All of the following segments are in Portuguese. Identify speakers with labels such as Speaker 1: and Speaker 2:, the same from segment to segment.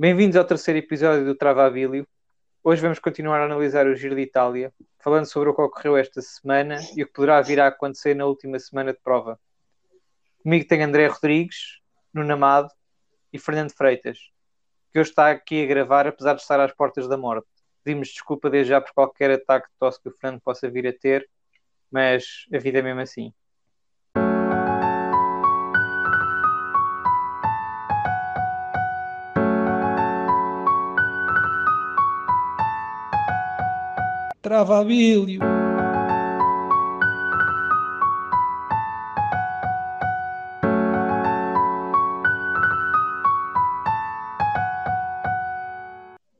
Speaker 1: Bem-vindos ao terceiro episódio do Travabilio. Hoje vamos continuar a analisar o Giro de Itália, falando sobre o que ocorreu esta semana e o que poderá vir a acontecer na última semana de prova. Comigo tem André Rodrigues, Nuno Amado e Fernando Freitas, que hoje está aqui a gravar apesar de estar às portas da morte. Pedimos desculpa desde já por qualquer ataque de tosse que o Fernando possa vir a ter, mas a vida é mesmo assim.
Speaker 2: Travabilho.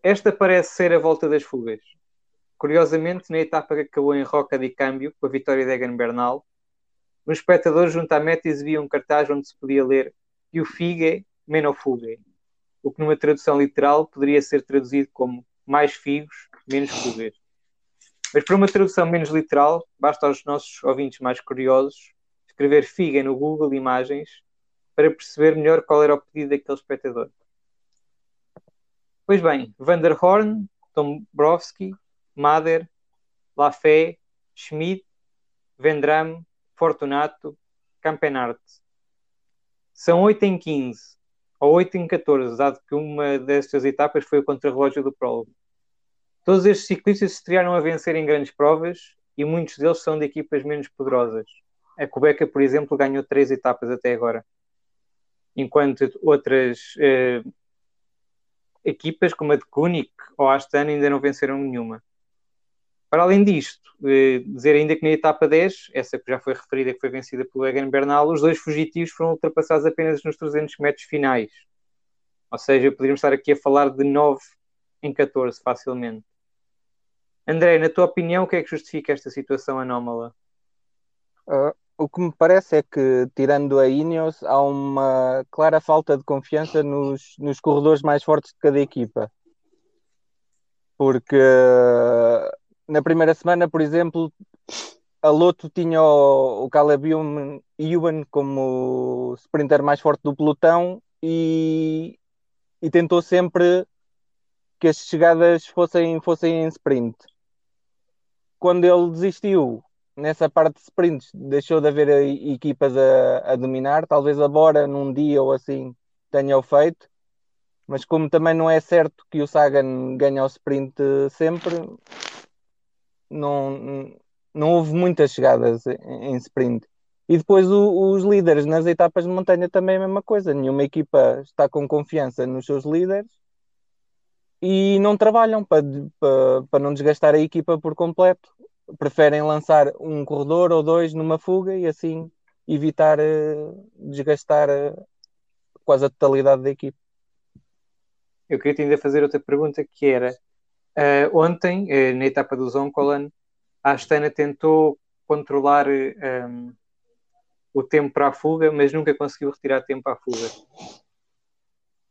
Speaker 1: Esta parece ser a volta das fugas. Curiosamente, na etapa que acabou em Roca de Câmbio, com a vitória de Egan Bernal, um espectador junto à meta exibia um cartaz onde se podia ler Più figue, meno fugue, o que numa tradução literal poderia ser traduzido como mais figos, menos fugas. Mas para uma tradução menos literal, basta aos nossos ouvintes mais curiosos escrever figa no Google Imagens para perceber melhor qual era o pedido daquele espectador. Pois bem, Vanderhorn, Dombrowski, Mader, Lafay, Schmidt, Vendram, Fortunato, Campenart. São 8 em 15, ou 8 em 14, dado que uma destas etapas foi o contrarrelógio do prólogo. Todos estes ciclistas estrearam a vencer em grandes provas e muitos deles são de equipas menos poderosas. A Quebeca, por exemplo, ganhou três etapas até agora, enquanto outras eh, equipas, como a de Kunik ou a Astana, ainda não venceram nenhuma. Para além disto, eh, dizer ainda que na etapa 10, essa que já foi referida, que foi vencida pelo Egan Bernal, os dois fugitivos foram ultrapassados apenas nos 300 metros finais. Ou seja, poderíamos estar aqui a falar de 9 em 14 facilmente. André, na tua opinião, o que é que justifica esta situação anómala?
Speaker 3: Uh, o que me parece é que, tirando a Ineos, há uma clara falta de confiança nos, nos corredores mais fortes de cada equipa. Porque uh, na primeira semana, por exemplo, a Loto tinha o, o Caleb Ewan como sprinter mais forte do pelotão e, e tentou sempre que as chegadas fossem, fossem em sprint quando ele desistiu nessa parte de sprints, deixou de haver equipas a, a dominar. Talvez a Bora num dia ou assim tenha o feito, mas como também não é certo que o Sagan ganhe o sprint sempre, não, não houve muitas chegadas em sprint. E depois o, os líderes nas etapas de montanha também é a mesma coisa. Nenhuma equipa está com confiança nos seus líderes e não trabalham para, para, não desgastar a equipa por completo. Preferem lançar um corredor ou dois numa fuga e assim evitar uh, desgastar uh, quase a totalidade da equipa.
Speaker 1: Eu queria ainda fazer outra pergunta que era uh, ontem, na etapa do Zoncolan, a Astana tentou controlar um, o tempo para a fuga, mas nunca conseguiu retirar tempo à fuga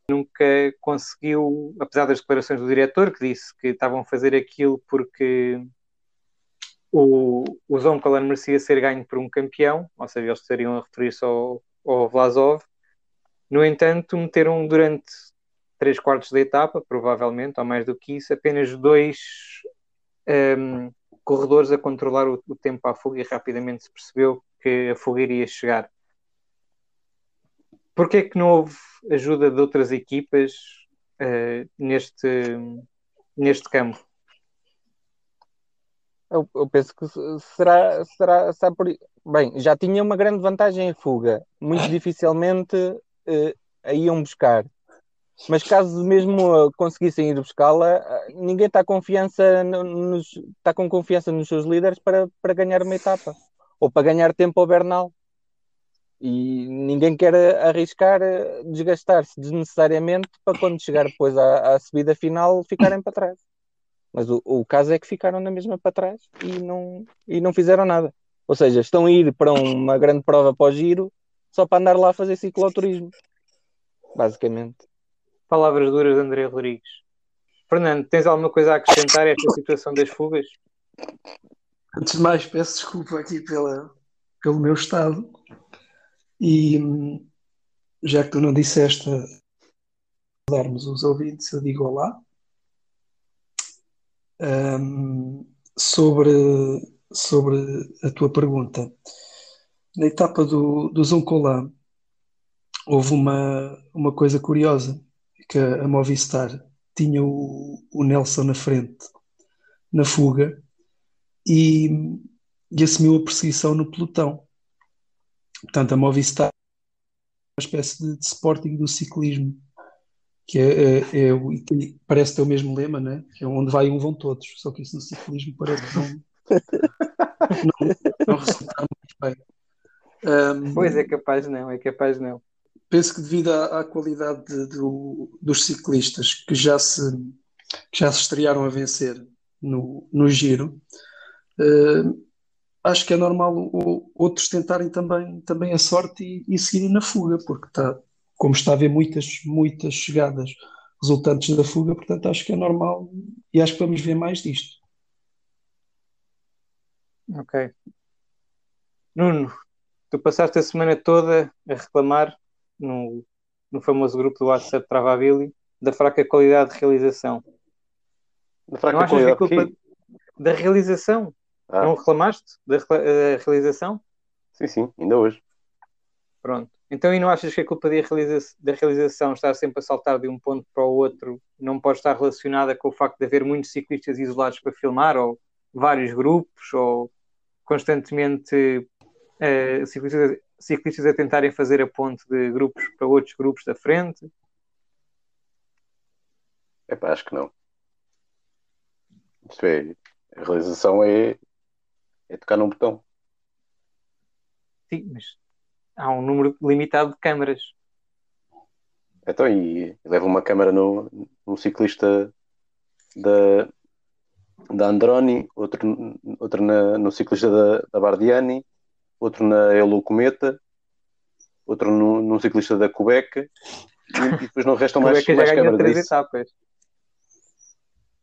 Speaker 1: nunca conseguiu, apesar das declarações do diretor, que disse que estavam a fazer aquilo porque o, o Zonkolan merecia ser ganho por um campeão, ou seja, eles estariam a referir-se ao, ao Vlasov. No entanto, meteram durante três quartos da etapa, provavelmente, ou mais do que isso, apenas dois um, corredores a controlar o, o tempo à fuga e rapidamente se percebeu que a fuga iria chegar. Porquê é que não houve ajuda de outras equipas uh, neste, neste campo?
Speaker 3: Eu, eu, penso que será, será, será por... Bem, já tinha uma grande vantagem em fuga. Muito dificilmente uh, a iam buscar. Mas caso mesmo conseguissem ir buscá-la, eh, ninguém está, confiança nos, está com confiança nos seus líderes para, para ganhar uma etapa. Ou para ganhar tempo ao Bernal. E ninguém quer arriscar eh, desgastar-se desnecessariamente para quando chegar depois à, à subida final ficarem para trás. Mas o, o, caso é que ficaram na mesma para trás e não, e não fizeram nada. Ou seja, estão a ir para uma grande prova para o giro só para andar lá a fazer cicloturismo. Basicamente.
Speaker 1: Palavras duras de André Rodrigues. Fernando, tens alguma coisa a acrescentar a esta situação das fugas?
Speaker 2: Antes de mais, peço desculpa aqui pela, pelo meu estado. E já que tu não disseste darmos os ouvintes, eu digo olá. Um, sobre, sobre a tua pergunta, na etapa do, do Zoncolan, houve uma, uma coisa curiosa, que a, Movistar tinha o, o Nelson na frente, na fuga, e, e assumiu a perseguição no pelotão. Portanto, a Movistar é uma espécie de, de Sporting do ciclismo que é, é, é parece ter o mesmo lema, né? É onde vai um vão todos, só que isso no ciclismo parece que não, não, não resulta muito bem.
Speaker 1: Um, pois é capaz não, é capaz não.
Speaker 2: Penso que devido à, à qualidade de, do, dos ciclistas que já se que já se estrearam a vencer no, no giro, uh, acho que é normal o, outros tentarem também, também a sorte e, e seguirem na fuga, porque está como está a haver muitas, muitas chegadas resultantes da fuga, portanto acho que é normal e acho que vamos ver mais disto.
Speaker 1: Ok. Nuno, tu passaste a semana toda a reclamar no, no famoso grupo do WhatsApp Travabili da fraca qualidade de realização.
Speaker 4: Da fraca Não qualidade que é culpa
Speaker 1: da realização? Ah. Não reclamaste da, da realização?
Speaker 4: Sim, sim, ainda hoje.
Speaker 1: Pronto. Então, e não achas que a culpa da, realiza da realização estar sempre a saltar de um ponto para o outro não pode estar relacionada com o facto de haver muitos ciclistas isolados para filmar, ou vários grupos, ou constantemente uh, ciclistas, ciclistas a tentarem fazer a ponte de grupos para outros grupos da frente?
Speaker 4: É pá, acho que não. Isto é, a realização é, é tocar num botão.
Speaker 1: Sim, mas há um número limitado de câmaras.
Speaker 4: Então, e leva uma câmara no, no ciclista da, da Androni, outro, outro na, no ciclista da, da Bardiani, outro na Elo Cometa, outro no, no ciclista da Quebec, e, e depois não restam mais, mais câmaras.
Speaker 1: três etapas.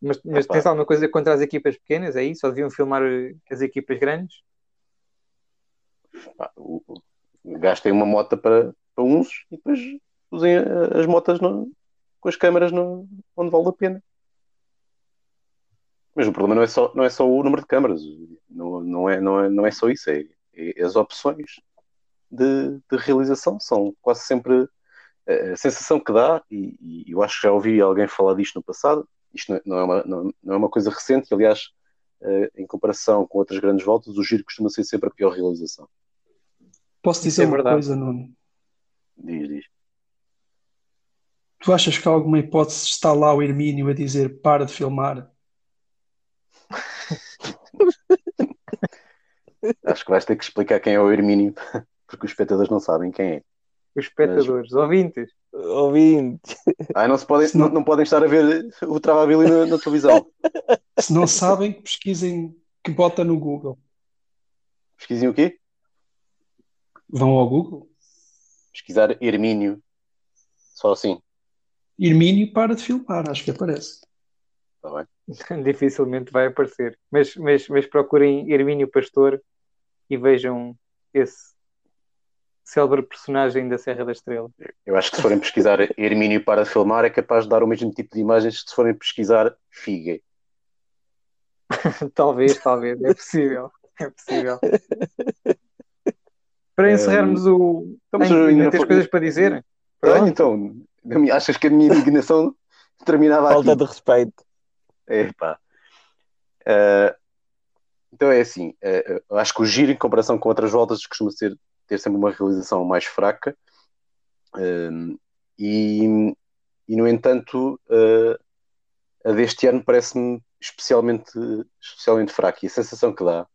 Speaker 1: Mas, mas tens alguma coisa contra as equipas pequenas? É isso? Só deviam filmar as equipas grandes?
Speaker 4: o, gastem uma moto para, para uns e depois usem as motas no, com as câmaras no, onde vale a pena. Mas o problema não é só, não é só o número de câmaras, não, não, é, não, é, não é só isso, é, é as opções de, de, realização são quase sempre a sensação que dá, e, e, eu acho que já ouvi alguém falar disto no passado, isto não é uma, não, não é uma coisa recente, aliás, eh, em comparação com outras grandes voltas, o giro costuma ser sempre a pior realização.
Speaker 2: Posso dizer é uma verdade. coisa, Nuno?
Speaker 4: Diz, diz.
Speaker 2: Tu achas que há alguma hipótese de estar lá o Hermínio a dizer para de filmar?
Speaker 4: Acho que vais ter que explicar quem é o Hermínio, porque os espectadores não sabem quem é.
Speaker 1: Os espectadores, Mas... ouvintes.
Speaker 3: Ouvintes.
Speaker 4: Ah, não, se podem, não... Não, não podem estar a ver o Travabili na, na televisão.
Speaker 2: Se não sabem, pesquisem que bota no Google.
Speaker 4: Pesquisem o quê?
Speaker 2: Vão ao Google.
Speaker 4: Pesquisar Hermínio. Só assim.
Speaker 2: Hermínio para de filmar, acho que aparece.
Speaker 4: Está bem.
Speaker 1: Dificilmente vai aparecer. Mas, mas, mas procurem Hermínio Pastor e vejam esse célebre personagem da Serra da Estrela.
Speaker 4: Eu acho que se forem pesquisar Hermínio para filmar é capaz de dar o mesmo tipo de imagens que se forem pesquisar Figue.
Speaker 1: talvez, talvez, é possível. É possível. Para encerrarmos o. Estamos ainda tens coisas para dizer?
Speaker 4: Então, achas que a minha indignação terminava
Speaker 3: Falta
Speaker 4: aqui?
Speaker 3: de respeito.
Speaker 4: É pá. Uh, então é assim, uh, acho que o giro em comparação com outras voltas costuma ser, ter sempre uma realização mais fraca uh, e, e no entanto a deste ano parece-me especialmente, especialmente fraca e a sensação que dá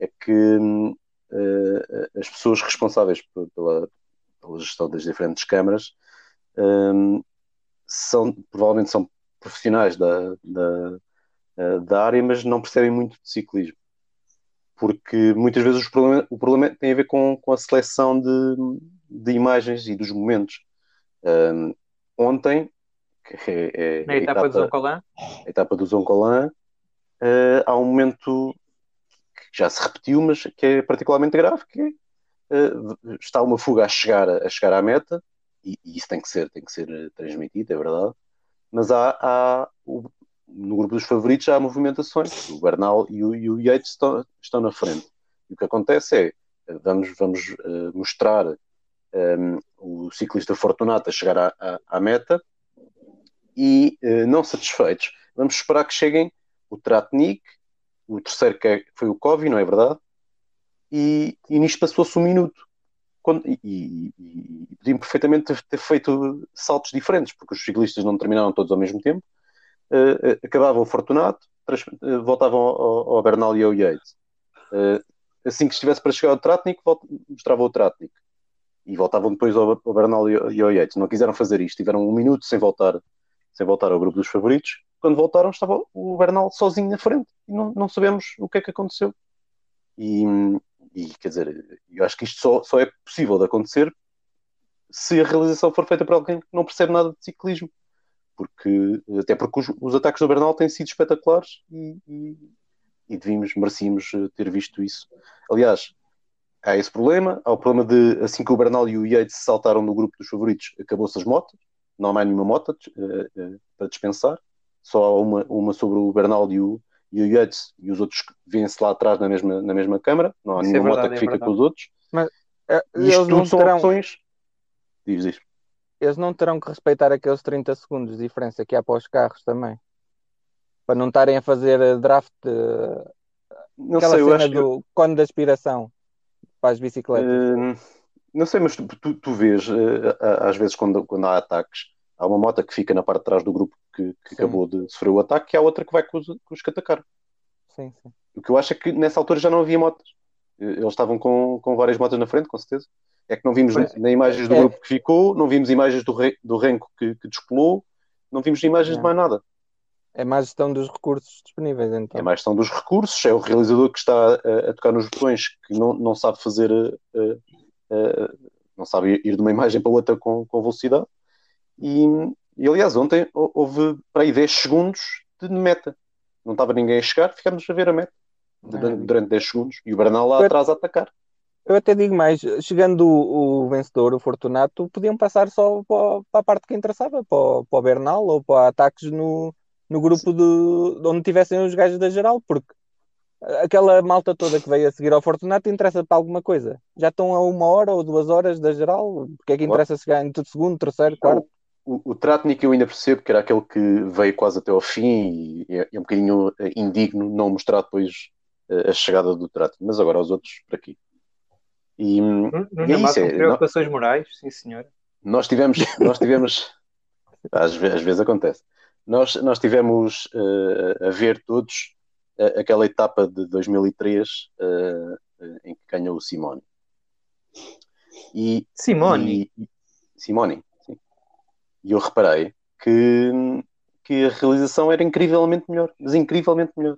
Speaker 4: é que uh, as pessoas responsáveis pela, pela, gestão das diferentes câmaras um, ehm, são, provavelmente são profissionais da, da, eh, da, área, mas não percebem muito de ciclismo. Porque muitas vezes o problema, o problema tem a ver com, com a seleção de, de imagens e dos momentos. Um, ontem,
Speaker 1: é, é na etapa, etapa do Zoncolan,
Speaker 4: a etapa do Zoncolan, uh, há um momento que já se repetiu, mas que é particularmente grave, que uh, está uma fuga a chegar, a chegar à meta, e, e, isso tem que ser, tem que ser eh, transmitido, é verdade, mas há, há o, no grupo dos favoritos há movimentações. O Bernal e o, e o Yates estão, estão na frente. E o que acontece é, vamos, vamos uh, mostrar um, ehm, o ciclista Fortunato a chegar à, à, à meta e, uh, não satisfeitos, vamos esperar que cheguem o Tratnik, o terceiro que é, foi o Kovi, não é verdade? E, e nisto passou-se um minuto. Quando, e, e, e podiam perfeitamente ter, ter, feito saltos diferentes, porque os ciclistas não terminaram todos ao mesmo tempo. Uh, acabava o Fortunato, uh, voltavam ao, ao, Bernal e ao Yates. Uh, assim que estivesse para chegar ao Tratnik, mostrava o Tratnik. E voltavam depois ao, ao Bernal e ao Yates. Não quiseram fazer isto, tiveram um minuto sem voltar, sem voltar ao grupo dos favoritos. Quando voltaram, estava o Bernal sozinho na frente e não, não sabemos o que é que aconteceu. E, e quer dizer, eu acho que isto só, só é possível de acontecer se a realização for feita por alguém que não percebe nada de ciclismo. Porque, até porque os, os ataques do Bernal têm sido espetaculares e, e, e devíamos, merecíamos eh, ter visto isso. Aliás, há esse problema. Há o problema de, assim que o Bernal e o Yates saltaram no grupo dos favoritos, acabou-se as motas. Não há mais nenhuma moto uh, uh, para dispensar. Só há uma, uma sobre o Bernal e o, e o Yates e os outros vêm-se lá atrás na mesma, na mesma câmara. Não há Isso é nenhuma é verdade, moto que é fica com os outros.
Speaker 3: Mas uh, eles não
Speaker 4: são
Speaker 3: terão...
Speaker 4: opções. Diz, diz.
Speaker 3: Eles não terão que respeitar aqueles 30 segundos de diferença que há para os carros também. Para não estarem a fazer draft. Uh,
Speaker 4: não aquela sei, cena
Speaker 3: eu do que... cone de aspiração para as bicicletas. Uh,
Speaker 4: não sei, mas tu, tu, tu vês, uh, às vezes, quando, quando há ataques, há uma moto que fica na parte de trás do grupo que, que acabou de sofrer o ataque, e há outra que vai com os, com os que atacaram.
Speaker 3: Sim, sim.
Speaker 4: O que eu acho é que nessa altura já não havia motas. Eles estavam com, com várias motas na frente, com certeza. É que não vimos pois, nem imagens do é. grupo que ficou, não vimos imagens do, re, do renco que, que descolou, não vimos imagens não. de mais nada.
Speaker 3: É mais gestão dos recursos disponíveis, então.
Speaker 4: É mais gestão dos recursos, é o realizador que está a, a tocar nos botões que não, não sabe fazer, uh, uh, não sabe ir de uma imagem para outra com, com velocidade. E, e aliás, ontem houve para aí 10 segundos de meta. Não estava ninguém a chegar, ficámos a ver a meta durante, durante 10 segundos e o Bernal lá atrás a atacar.
Speaker 3: Eu até digo mais, chegando o, o vencedor, o Fortunato, podiam passar só para, para a parte que interessava, para, para o Bernal ou para ataques no, no grupo de, de onde tivessem os gajos da geral, porque aquela malta toda que veio a seguir ao Fortunato interessa para alguma coisa. Já estão a uma hora ou duas horas da geral, porque é que interessa chegar em segundo, terceiro, quarto?
Speaker 4: o, o Tratnik eu ainda percebo que era aquele que veio quase até ao fim e é, é um bocadinho eh, indigno não mostrar depois uh, a chegada do Tratnik, mas agora os outros por aqui.
Speaker 1: E, não, não e é isso, é, preocupações nós, morais, sim senhor.
Speaker 4: Nós tivemos, nós tivemos às, vezes, às vezes acontece, nós, nós tivemos uh, a ver todos uh, aquela etapa de 2003 em que ganhou o Simone.
Speaker 1: E, Simone?
Speaker 4: E, Simone, e eu reparei que, que a realização era incrivelmente melhor, mas incrivelmente melhor.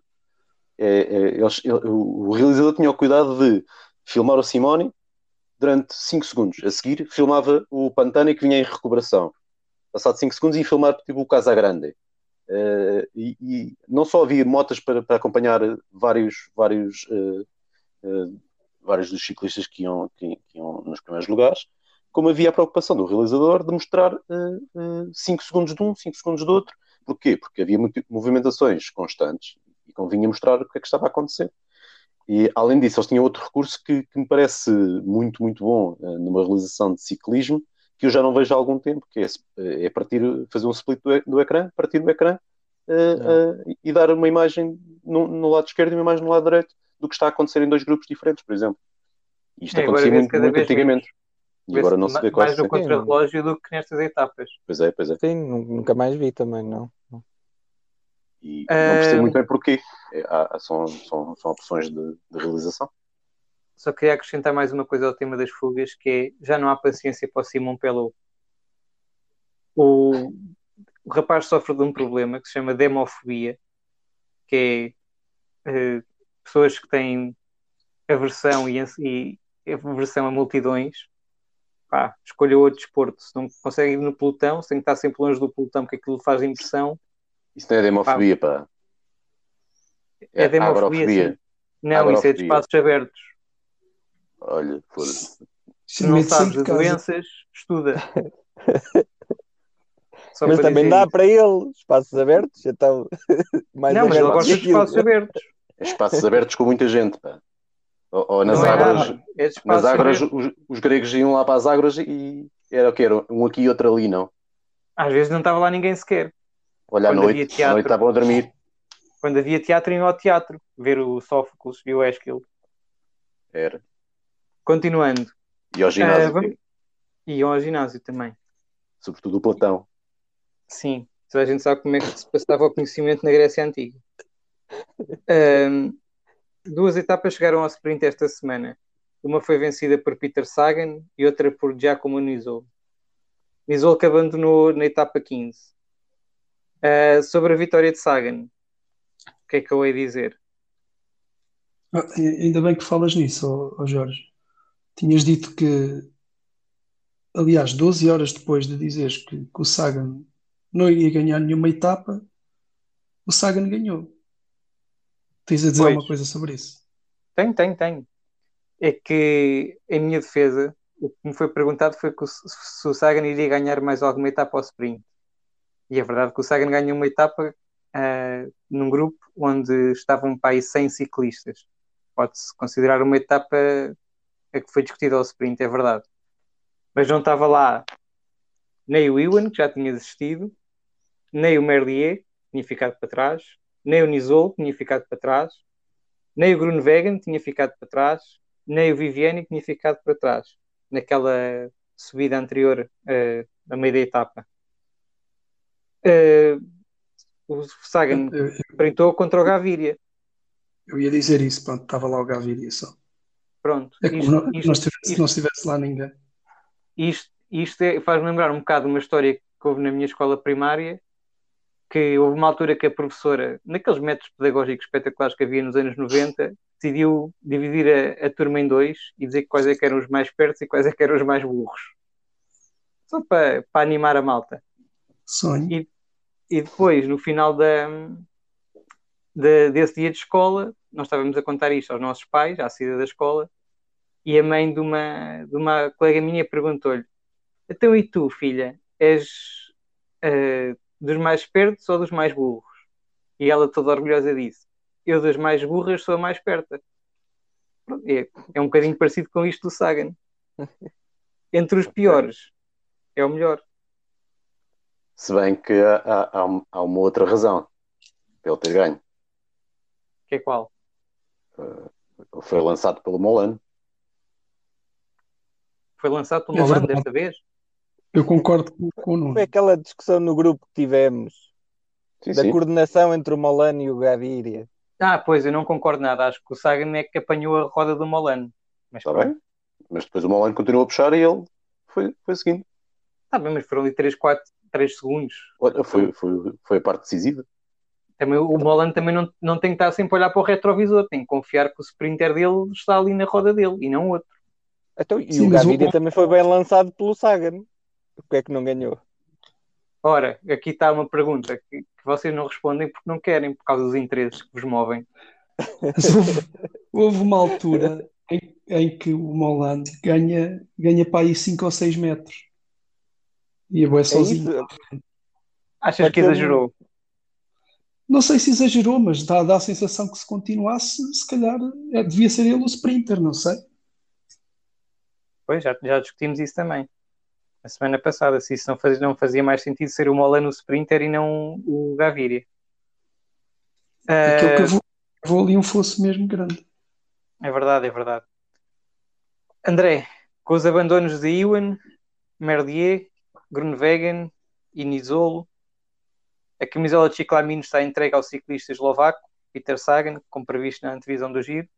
Speaker 4: É, é, eles, o realizador tinha o cuidado de filmar o Simone durante 5 segundos. A seguir, filmava o Pantani que vinha em recuperação. Passado 5 segundos, ia filmar tipo, o Casagrande. Uh, e, e, não só havia motas para, para acompanhar vários, vários, uh, uh, vários dos ciclistas que iam, que, que iam nos primeiros lugares, como havia a preocupação do realizador de mostrar 5 uh, uh, segundos de um, 5 segundos do outro. Porquê? Porque havia movimentações constantes e convinha mostrar o que é que estava a acontecer. E, além disso, eles tinham outro recurso que, que me parece muito, muito bom uh, numa realização de ciclismo, que eu já não vejo há algum tempo, que é, é partir, fazer um split do, do ecrã, partir do ecrã uh, e dar uma imagem no, no, lado esquerdo e uma imagem no lado direito do que está a acontecer em dois grupos diferentes, por exemplo. Isto é, acontecia muito, muito antigamente. Menos.
Speaker 1: E agora não se vê quase. Mais no contrarrelógio do que nestas etapas.
Speaker 4: Pois é, pois é.
Speaker 3: Sim, nunca mais vi também, não.
Speaker 4: E não percebo muito bem porquê. É, há, são, são, são opções de, de, realização.
Speaker 1: Só queria acrescentar mais uma coisa ao tema das fugas, que é já não há paciência para o Simon Pelo. O, o rapaz sofre de um problema que se chama demofobia, que é uh, pessoas que têm aversão e, e aversão a multidões pá, escolha outro desporto. Se não consegue ir no pelotão, se tem que estar sempre longe do pelotão, porque aquilo faz impressão.
Speaker 4: Isso não é demofobia, pá.
Speaker 1: É, é demofobia, Não, agrofobia. isso é de espaços abertos.
Speaker 4: Olha, foda-se.
Speaker 1: Se não sabes de doenças, estuda. Só
Speaker 3: Mas também dá
Speaker 1: isso.
Speaker 3: para ele espaços abertos, então. mais
Speaker 1: Não, mas ele gosta de espaços abertos.
Speaker 4: Espaços abertos com muita gente, pá. Ou, ou nas
Speaker 1: Não é
Speaker 4: águas.
Speaker 1: É
Speaker 4: nas águas os, os gregos iam lá para as águas e era o que era? Um aqui e outro ali, não?
Speaker 1: Às vezes não estava lá ninguém sequer.
Speaker 4: Olha, à noite,
Speaker 1: teatro.
Speaker 4: noite estavam a dormir.
Speaker 1: Quando havia teatro, iam ao teatro ver o Sófocles e o Esquilo.
Speaker 4: Era.
Speaker 1: Continuando.
Speaker 4: E ao ginásio,
Speaker 1: vamos- E ao ginásio também.
Speaker 4: sobretudo o Platão.
Speaker 1: Sim, toda a gente sabe como é que se passava o conhecimento na Grécia Antiga. Duas etapas chegaram ao sprint esta semana. Uma foi vencida por Peter Sagan e outra por Giacomo Nizol. Nizol que abandonou na etapa 15. Ah, sobre a vitória de Sagan, o que é que eu hei dizer?
Speaker 2: Ah, ainda bem que falas nisso, ó, ó Jorge. Tinhas dito que, aliás, 12 horas depois de dizeres que, que o Sagan não ia ganhar nenhuma etapa, o Sagan ganhou. Tens a dizer
Speaker 1: Pois.
Speaker 2: alguma coisa sobre isso?
Speaker 1: Tenho, tenho, tenho. É que, em minha defesa, o que me foi perguntado foi que o- se o Sagan iria ganhar mais alguma etapa ao sprint. E é verdade que o Sagan ganhou uma etapa ah, num grupo onde estavam para aí 100 ciclistas. Pode-se considerar uma etapa a que foi discutida ao sprint, é verdade. Mas não estava lá nem o Ewan, que já tinha desistido, nem o Merlier, que tinha ficado para trás, nem o Nizol, que tinha ficado para trás, nem o Grunwegen que tinha ficado para trás, nem o Viviani que tinha ficado para trás, naquela subida anterior eh, a meio da etapa. Eh, o Sagan
Speaker 2: Eu, eu-
Speaker 1: sprintou contra o Gaviria.
Speaker 2: eu ia dizer isso, pronto, estava lá o Gaviria só.
Speaker 1: Pronto.
Speaker 2: É como
Speaker 1: Isto-
Speaker 2: não,
Speaker 1: isto-
Speaker 2: estivesse,
Speaker 1: isto-
Speaker 2: não estivesse lá ninguém.
Speaker 1: isto, isto é- faz-me lembrar um bocado uma história que houve na minha escola primária, que houve uma altura que a professora, naqueles métodos pedagógicos espetaculares que havia nos anos 90, decidiu dividir a, a turma em dois e dizer quais é que eram os mais espertos e quais é que eram os mais burros. Só para, para animar a malta.
Speaker 2: Sonho.
Speaker 1: E- E depois, no final da, da- desse dia de escola, nós estávamos a contar isto aos nossos pais, à saída da escola, e a mãe de uma, de uma colega minha perguntou-lhe: Então, e tu, filha, és eh, dos mais espertos ou dos mais burros? E ela, toda orgulhosa, disse: Eu, das mais burras, sou a mais esperta. É, é um bocadinho parecido com isto do Sagan. Entre os piores, é o melhor.
Speaker 4: Se bem que há, há- há um- uma outra razão para ele ter ganho.
Speaker 1: Que é qual?
Speaker 4: Ele foi lançado pelo Molano.
Speaker 1: Foi lançado pelo
Speaker 2: É
Speaker 1: Molano
Speaker 2: verdade.
Speaker 1: desta vez?
Speaker 2: Eu concordo com, com o Nuno.
Speaker 3: Foi aquela discussão no grupo que tivemos
Speaker 4: Sim,
Speaker 3: da
Speaker 4: sim.
Speaker 3: coordenação entre o Molano e o Gaviria.
Speaker 1: Ah, pois, eu não concordo nada. Acho que o Sagan é que apanhou a roda do Molano. Mas
Speaker 4: Está bem. Mas depois o Molano continuou a puxar e ele foi, foi seguindo.
Speaker 1: Tá bem, mas foram ali 3, 4, 3 segundos.
Speaker 4: Olha, foi, foi, foi a parte decisiva.
Speaker 1: Também, o Molano também não, não tem que estar sempre a olhar para o retrovisor, tem que confiar que o sprinter dele está ali na roda dele e não outro.
Speaker 3: Então, e
Speaker 2: Sim,
Speaker 3: o
Speaker 2: mas o-
Speaker 3: Gaviria também foi bem lançado pelo Sagan. Porque é que não ganhou?
Speaker 1: Ora, aqui está uma pergunta que, que vocês não respondem porque não querem, por causa dos interesses que vos movem.
Speaker 2: Houve, houve uma altura em, em que o Molano ganha, ganha para aí 5 ou 6 metros. E é sozinho.
Speaker 3: isso?
Speaker 1: Achas que exagerou?
Speaker 2: Não sei se exagerou, mas dá, dá a sensação que se continuasse, se calhar é, devia ser ele o sprinter, não sei.
Speaker 1: Pois, já, já discutimos isso também. A semana passada, se isso não fazia, não fazia mais sentido ser o Molano o sprinter e não o Gaviria.
Speaker 2: Aquele
Speaker 1: Ah,
Speaker 2: que vou, vou ali um fosse mesmo grande.
Speaker 1: É verdade, é verdade. André, com os abandonos de Ewan, Merlier, Grunwegen e Nisolo, a camisola de Ciclamino está entregue ao ciclista eslovaco Peter Sagan, como previsto na antevisão do giro.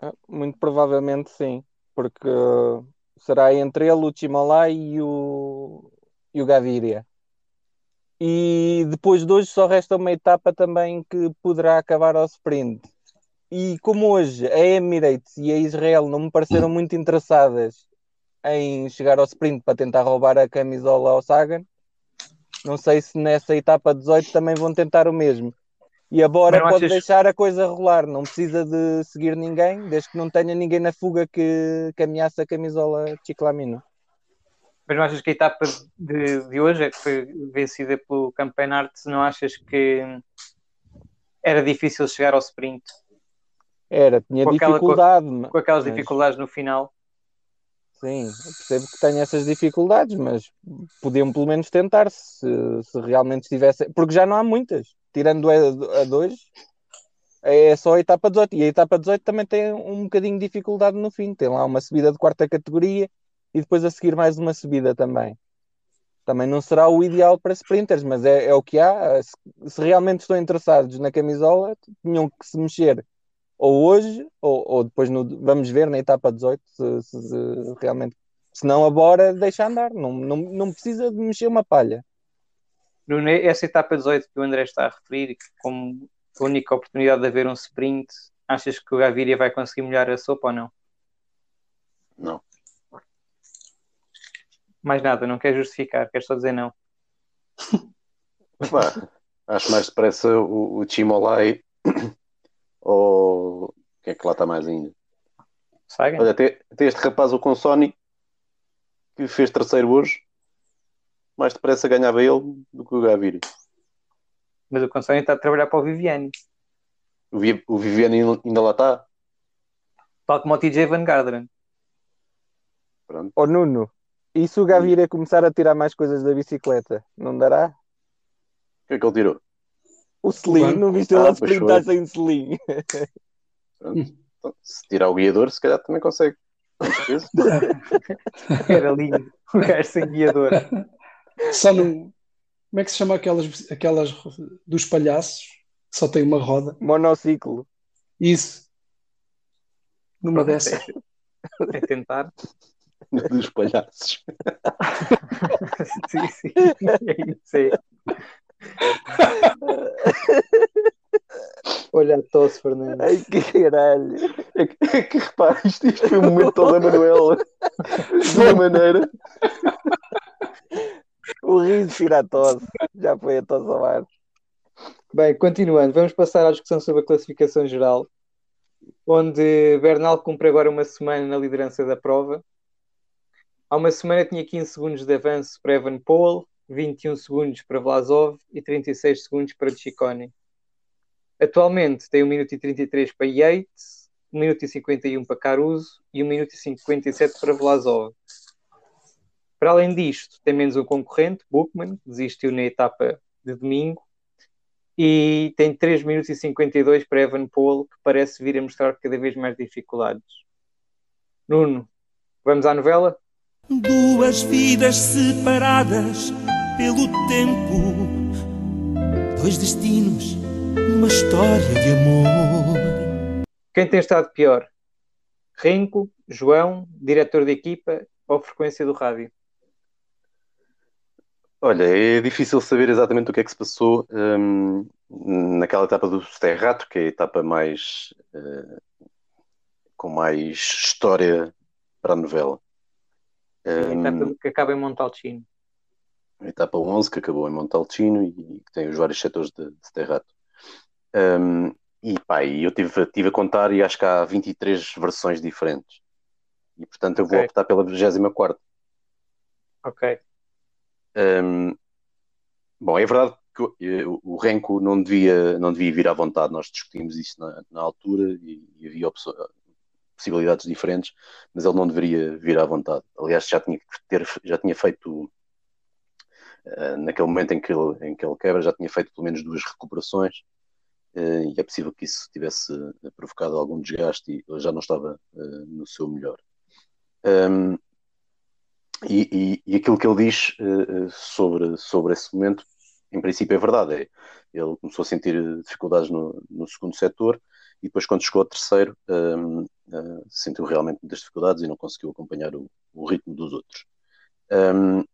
Speaker 3: Ah, Muito provavelmente sim. Porque uh, será entre ele, o Chimalai e o, e o Gaviria. E depois de hoje só resta uma etapa também que poderá acabar ao sprint. E como hoje a Emirates e a Israel não me pareceram muito interessadas em chegar ao sprint para tentar roubar a camisola ao Sagan, não sei se nessa etapa 18 também vão tentar o mesmo. E a Bora pode
Speaker 1: achas-
Speaker 3: deixar a coisa rolar, não precisa de seguir ninguém, desde que não tenha ninguém na fuga que, que ameaça a camisola de Ciclamino.
Speaker 1: Mas não achas que a etapa de, de hoje, é que foi vencida pelo Campeonato, não achas que era difícil chegar ao sprint?
Speaker 3: Era, tinha com dificuldade.
Speaker 1: Aquela, com, com, aquelas mas... dificuldades no final.
Speaker 3: Sim, percebo que tenho essas dificuldades, mas podiam pelo menos tentar se, se realmente estivesse. Porque já não há muitas. Tirando a 2, é só a etapa 18. E a etapa 18 também tem um bocadinho de dificuldade no fim. Tem lá uma subida de quarta categoria e depois a seguir mais uma subida também. Também não será o ideal para sprinters, mas é, é o que há. Se, se, realmente estão interessados na camisola, tinham que se mexer ou hoje, ou, ou depois no, vamos ver na etapa 18 se, se, se realmente. Se não, agora deixa andar, não, não, não precisa de mexer uma palha.
Speaker 1: Essa etapa 18 que o André está a referir, como a única oportunidade de haver um sprint, achas que o Gaviria vai conseguir molhar a sopa ou não?
Speaker 4: Não.
Speaker 1: Mais nada, não quer justificar, quer só dizer não.
Speaker 4: Bah, acho mais depressa o, o Chimolai ou quem é que lá está mais ainda?
Speaker 1: Saga?
Speaker 4: Olha, tem, tem este rapaz, o Consoni, que fez terceiro hoje. Mais depressa ganhava ele do que o Gaviria.
Speaker 1: Mas o Consoni está a trabalhar para o Viviani.
Speaker 4: O, Vi, o Viviani ainda lá está?
Speaker 1: Tal como o TJ Van Garderen.
Speaker 3: Pronto. Ó Nuno, e se o Gaviria começar a tirar mais coisas da bicicleta, não dará?
Speaker 4: O que é que ele tirou?
Speaker 3: O selim, não viste ele ah, a sprintar sem selim?
Speaker 4: Então, se tirar o guiador, se calhar também consegue.
Speaker 1: Era lindo, o gajo sem guiador.
Speaker 2: Só no. Como é que se chama aquelas, aquelas dos palhaços? Só tem uma roda.
Speaker 3: Monociclo.
Speaker 2: Isso. Numa dessas.
Speaker 1: É tentar.
Speaker 4: Dos palhaços.
Speaker 1: sim, sim. É isso aí. Olha a tosse, Fernando.
Speaker 3: Ai, que caralho.
Speaker 4: É que, é que repara, isto, isto foi um momento todo da Manuela. De uma maneira.
Speaker 3: O riso tira a tosse. Já foi a tosse ao ar.
Speaker 1: Bem, continuando, vamos passar à discussão sobre a classificação geral, onde Bernal cumpre agora uma semana na liderança da prova. Há uma semana tinha 15 segundos de avanço para Evan Paul, 21 segundos para Vlasov e 36 segundos para Ciccone. Atualmente tem 1 minuto e 33 para Yates, 1 minuto e 51 para Caruso e 1 minuto e 57 para Vlasov. Para além disto, tem menos um concorrente, Bookman, que desistiu na etapa de domingo, e tem 3 minutos e 52 para Evan Paul, que parece vir a mostrar cada vez mais dificuldades. Nuno, vamos à novela?
Speaker 5: Duas vidas separadas pelo tempo, dois destinos uma história de amor.
Speaker 1: Quem tem estado pior? Rinco, João, diretor de equipa ou frequência do rádio?
Speaker 4: Olha, é difícil saber exatamente o que é que se passou um, naquela etapa do Sterrato, que é a etapa mais uh, com mais história para a novela.
Speaker 1: Um, a etapa que acaba em Montalcino.
Speaker 4: A etapa 11 que acabou em Montalcino e que tem os vários setores de, de Sterrato. Um, e pá, eu tive, tive a contar e acho que há 23 versões diferentes. E portanto eu vou okay. optar pela 24.
Speaker 1: Ok.
Speaker 4: Um, bom, é verdade que o, o Renko não devia, não devia vir à vontade, nós discutimos isso na, na altura e, e havia possibilidades diferentes, mas ele não deveria vir à vontade. Aliás, já tinha, ter, já tinha feito, uh, naquele momento em que, ele, em que ele quebra, já tinha feito pelo menos duas recuperações eh, e é possível que isso tivesse eh, provocado algum desgaste e já não estava eh, no seu melhor. Um, e, e, e, aquilo que ele diz sobre, sobre esse momento, em princípio é verdade. É, ele começou a sentir dificuldades no, no segundo setor e depois quando chegou ao terceiro um, uh, sentiu realmente muitas dificuldades e não conseguiu acompanhar o, o ritmo dos outros. Um,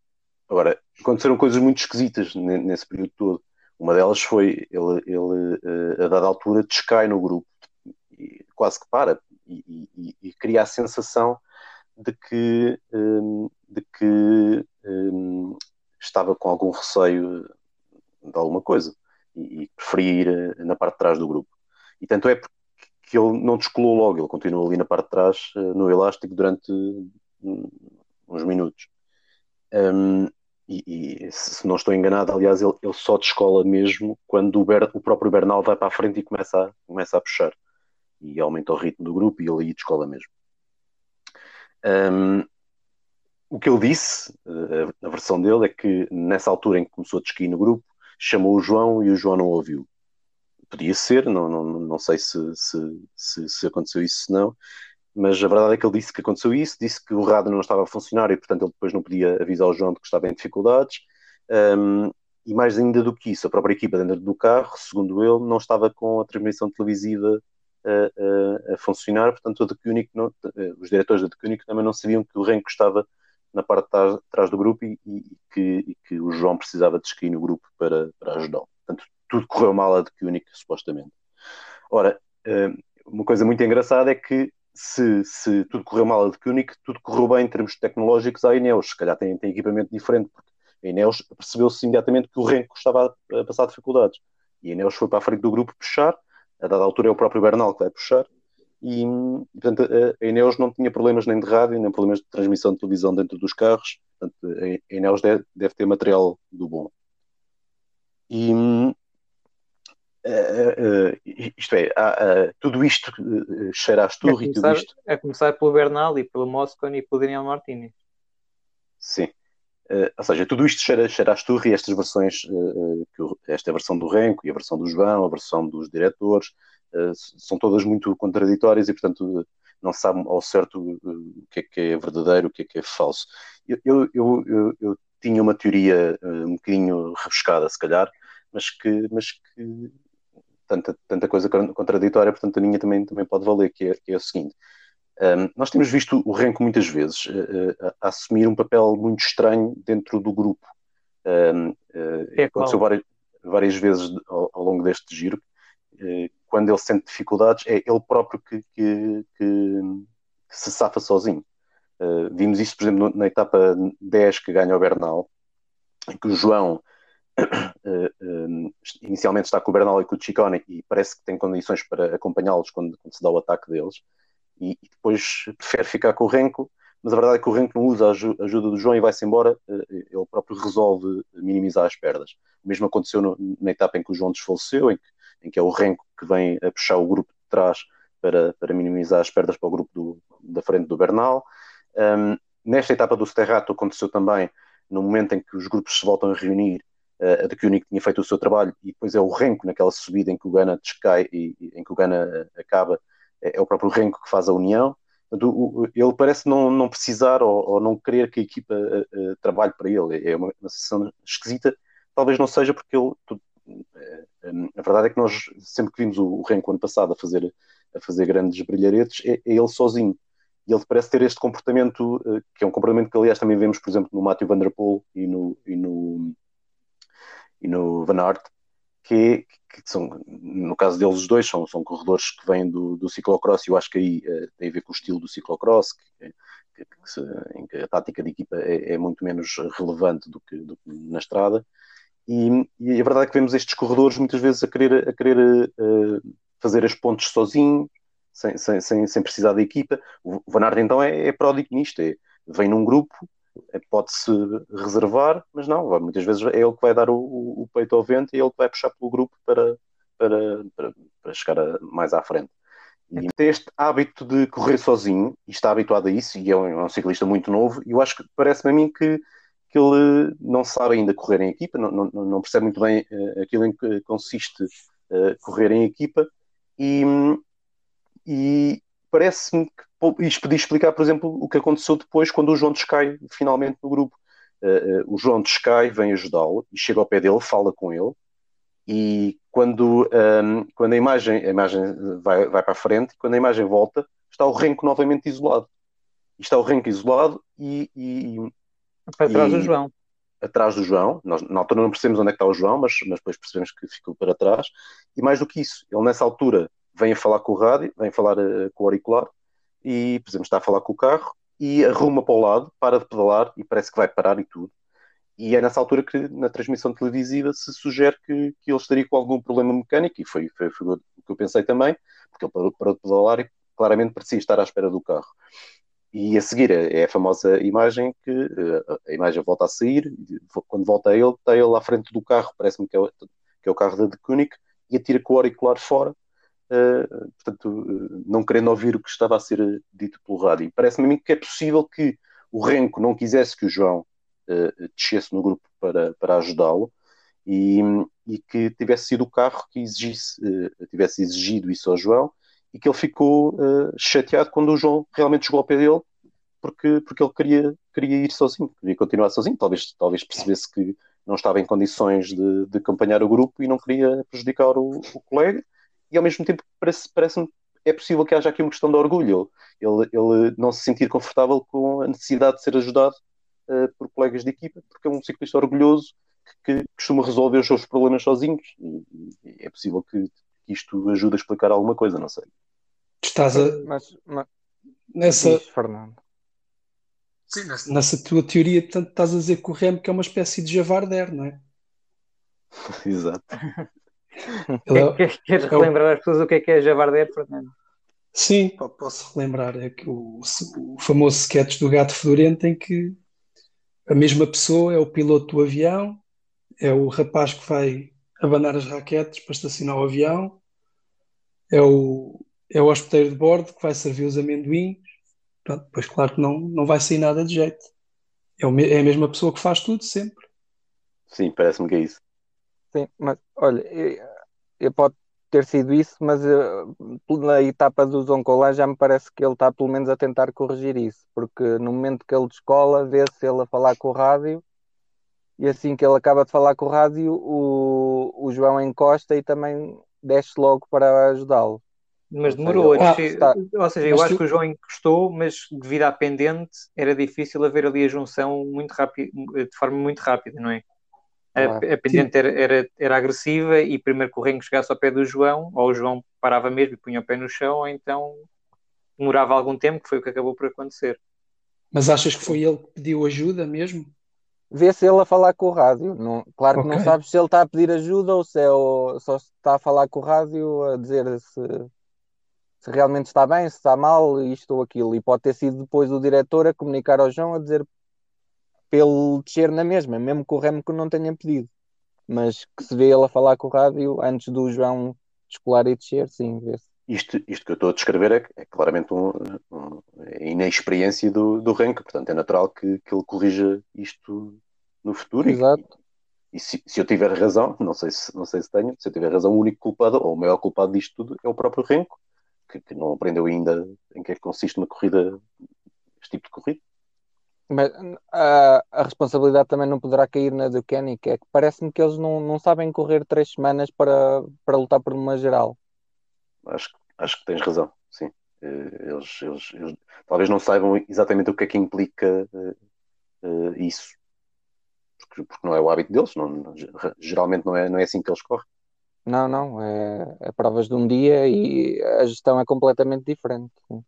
Speaker 4: agora, aconteceram coisas muito esquisitas nesse período todo. Uma delas foi ele, ele eh, a dada altura descai no grupo, quase que para, e, e, e cria a sensação de que, um, de que um, estava com algum receio de alguma coisa e, e, preferia ir eh, na parte de trás do grupo. E tanto é que ele não descolou logo, ele continuou ali na parte de trás, uh, no elástico, durante um, uns minutos. Um, e, e, se não estou enganado, aliás, ele, ele só descola mesmo quando o, Ber, o, próprio Bernal vai para a frente e começa a, começa a puxar. E aumenta o ritmo do grupo e ele aí descola mesmo. Um, o que ele disse, a, a, versão dele, é que nessa altura em que começou a desquir no grupo, chamou o João e o João não ouviu. Podia ser, não, não, não sei se, se, se, se aconteceu isso, ou não, mas a verdade é que ele disse que aconteceu isso, disse que o rádio não estava a funcionar e, portanto, ele depois não podia avisar o João de que estava em dificuldades. Um, e mais ainda do que isso, a própria equipa dentro do carro, segundo ele, não estava com a transmissão televisiva a, a, a funcionar, portanto, a Decunic eh, os diretores da Decunic também não sabiam que o Renko estava na parte de trás do grupo e, e, que, e, que, o João precisava de esqui no grupo para, para ajudá-lo. Portanto, tudo correu mal a Decunic, supostamente. Ora, hum, uma coisa muito engraçada é que se, se tudo correu mal a de Koenig, tudo correu bem em termos tecnológicos à Ineos. Se calhar tem, tem equipamento diferente, porque a Ineos percebeu-se imediatamente que o Renko estava a, a, passar dificuldades. E a Ineos foi para a frente do grupo puxar, a dada altura é o próprio Bernal que vai puxar, e, portanto, a, Ineos não tinha problemas nem de rádio, nem problemas de transmissão de televisão dentro dos carros, portanto, a Ineos deve, deve ter material do bom. E, isto é, uh, tudo isto cheira a
Speaker 1: é
Speaker 4: e tudo isto.
Speaker 1: É começar pelo Bernal e pelo Moscon e pelo Daniel Martínez.
Speaker 4: Sim. ou seja, tudo isto cheira, cheira a Astur e estas versões, esta versão do Renko e a versão do João, a versão dos diretores, são todas muito contraditórias e, portanto, não se sabe ao certo o que é que é verdadeiro, o que é que é falso. Eu, eu, eu, eu tinha uma teoria um bocadinho rebuscada, se calhar, mas que, mas que tanta, tanta coisa contraditória, portanto a minha também, também pode valer, que é, que é o seguinte. Um, nós temos visto o Renko muitas vezes uh, a, assumir um papel muito estranho dentro do grupo. Um, uh, é aconteceu várias, várias vezes ao, ao, longo deste giro. Uh, quando ele sente dificuldades, é ele próprio que, que, que, que se safa sozinho. vimos isso, por exemplo, na etapa 10 que ganha o Bernal, em que o João uh, inicialmente está com o Bernal e com o Ciccone e parece que tem condições para acompanhá-los quando, quando, se dá o ataque deles e, e, depois prefere ficar com o Renko mas a verdade é que o Renko não usa a ajuda do João e vai-se embora, uh, ele próprio resolve minimizar as perdas. O mesmo aconteceu no, na etapa em que o João desfaleceu, em que, em que é o Renko que vem a puxar o grupo de trás para, para minimizar as perdas para o grupo do, da frente do Bernal. Um, nesta etapa do Sterrato aconteceu também no momento em que os grupos se voltam a reunir a de Koenig tinha feito o seu trabalho e depois é o Renko naquela subida em que o Gana descai e, e em que o Gana acaba, é, é, o próprio Renko que faz a união. Ele parece não, não precisar ou, ou não querer que a equipa uh, uh, trabalhe para ele. É uma, uma esquisita. Talvez não seja porque ele. Tu, uh, a verdade é que nós sempre que vimos o, o Renko ano passado a fazer, a fazer grandes brilharetes, é, é ele sozinho. E ele parece ter este comportamento, que é um comportamento que aliás também vemos, por exemplo, no Matthew Van Der Poel e no, e no e no Van Aert, que, que, são, no caso deles os dois, são, são corredores que vêm do, do ciclocross e eu acho que aí uh, tem a ver com o estilo do ciclocross, que, que, que se, em que a tática de equipa é, é muito menos relevante do que, do na estrada. E, e, a verdade é que vemos estes corredores muitas vezes a querer, a querer uh, fazer as pontes sozinho, sem, sem, sem, sem, precisar da equipa. O Van Aert então é, é pródigo nisto, é, vem num grupo, pode-se reservar, mas não, muitas vezes é ele que vai dar o, o, peito ao vento e é ele que vai puxar pelo grupo para, para, para, para chegar a, mais à frente. E tem este hábito de correr sozinho, e está habituado a isso, e é um, é um ciclista muito novo, e eu acho que parece-me a mim que, que ele não sabe ainda correr em equipa, não, não, não percebe muito bem uh, aquilo em que consiste uh, correr em equipa, e, e parece-me que isto podia explicar, por exemplo, o que aconteceu depois quando o João descai finalmente no grupo. Uh, uh, o João descai, vem ajudá-lo e chega ao pé dele, fala com ele. E quando, um, ehm, quando a imagem, a imagem vai, vai para a frente, quando a imagem volta, está o Renko novamente isolado. E está o Renko isolado e. e
Speaker 1: para trás e, do João.
Speaker 4: Atrás do João. Nós na altura não percebemos onde é que está o João, mas, mas depois percebemos que ficou para trás. E mais do que isso, ele nessa altura vem a falar com o rádio, vem a falar uh, com o auricular e, por exemplo, está a falar com o carro e arruma para o lado, para de pedalar e parece que vai parar e tudo. E é nessa altura que, na transmissão televisiva, se sugere que, que ele estaria com algum problema mecânico, e foi, foi, foi o que eu pensei também, porque ele parou, parou de pedalar e claramente parecia estar à espera do carro. e a seguir é, é a famosa imagem que uh, a imagem volta a sair, quando volta a ele, está ele à frente do carro, parece-me que, é, que é o carro da De Koenig, e atira com o auricular fora, uh, portanto, uh, não querendo ouvir o que estava a ser dito pelo rádio. Parece-me a mim que é possível que o Renko não quisesse que o João descesse no grupo para, para ajudá-lo, e, e, que tivesse sido o carro que exigisse, tivesse exigido isso ao João, e que ele ficou uh, chateado quando o João realmente chegou ao pé dele porque, porque ele queria, queria ir sozinho, queria continuar sozinho, talvez, talvez percebesse que não estava em condições de, de acompanhar o grupo e não queria prejudicar o, o colega, e ao mesmo tempo parece-me parece é possível que haja aqui uma questão de orgulho, ele, ele não se sentir confortável com a necessidade de ser ajudado uh, por colegas de equipa, porque é um ciclista orgulhoso que, que costuma resolver os seus problemas sozinhos, e, e é possível que, que isto ajude a explicar alguma coisa, não sei.
Speaker 2: Estás a.
Speaker 3: Mas, mas...
Speaker 2: Nessa.
Speaker 3: Diz, Fernando.
Speaker 2: Sim, nessa... nessa tua teoria, portanto, estás a dizer que o Remo que é uma espécie de Javarder, não é?
Speaker 4: Exato.
Speaker 1: É queres, queres relembrar às pessoas o que é que é Javarder, Fernando?
Speaker 2: Sim, posso relembrar. É que o, o famoso sketch do gato fedorento em que a mesma pessoa é o piloto do avião, é o rapaz que vai abanar as raquetes para estacionar o avião, é o, é o hospedeiro de bordo que vai servir os amendoins. Pronto, pois claro que não, não vai sair nada de jeito. É, o, é a mesma pessoa que faz tudo sempre.
Speaker 4: Sim, parece-me que é isso.
Speaker 3: Sim, mas olha, eu, eu pode ter sido isso, mas eu, na etapa do Zoncolan já me parece que ele está pelo menos a tentar corrigir isso, porque no momento que ele descola, vê-se ele a falar com o rádio e assim que ele acaba de falar com o rádio, o, o João encosta e também desce logo para ajudá-lo.
Speaker 1: Mas demorou a descer.
Speaker 3: está.
Speaker 1: Ou seja, eu
Speaker 2: Mas
Speaker 1: acho
Speaker 2: tu-
Speaker 1: que o João encostou, mas devido à pendente era difícil haver ali a junção muito rápido, de forma muito rápida, não é? A,
Speaker 3: Claro.
Speaker 1: a pendente era, era, era agressiva e primeiro que o Rengo chegasse ao pé do João, ou o João parava mesmo e punha o pé no chão, ou então demorava algum tempo, que foi o que acabou por acontecer.
Speaker 2: Mas achas que foi ele que pediu ajuda mesmo?
Speaker 3: Vê-se ele a falar com o rádio. Não, claro que não sabes se ele está a pedir ajuda ou se é o- só está a falar com o rádio a dizer se, se realmente está bem, se está mal, isto ou aquilo. E pode ter sido depois o diretor a comunicar ao João a dizer ele descer na mesma, mesmo que o que não tenha pedido. Mas que se vê ele a falar com o rádio antes do João descolar e descer, sim, vê-se.
Speaker 4: Isto, isto que eu estou a descrever é, é claramente um, um, a inexperiência do, do Renko, portanto é natural que, que ele corrija isto no futuro. E-
Speaker 3: Exato.
Speaker 4: E, se, se eu tiver razão, não sei, se, não sei se tenho, se eu tiver razão, o único culpado, ou o maior culpado disto tudo, é o próprio Renko, que, que não aprendeu ainda em que é que consiste uma corrida, este tipo de corrida.
Speaker 3: Mas a, a responsabilidade também não poderá cair na do Kenny, que é que parece-me que eles não, não sabem correr três semanas para, para lutar por uma geral.
Speaker 4: Acho, que- acho que tens razão, sim. Eh, Eles, eles, eles talvez não saibam exatamente o que é que implica eh, eh, isso, porque, porque não é o hábito deles, não, geralmente não é, não é assim que eles correm.
Speaker 3: Não, não, é, é provas de um dia e a gestão é completamente diferente. sim.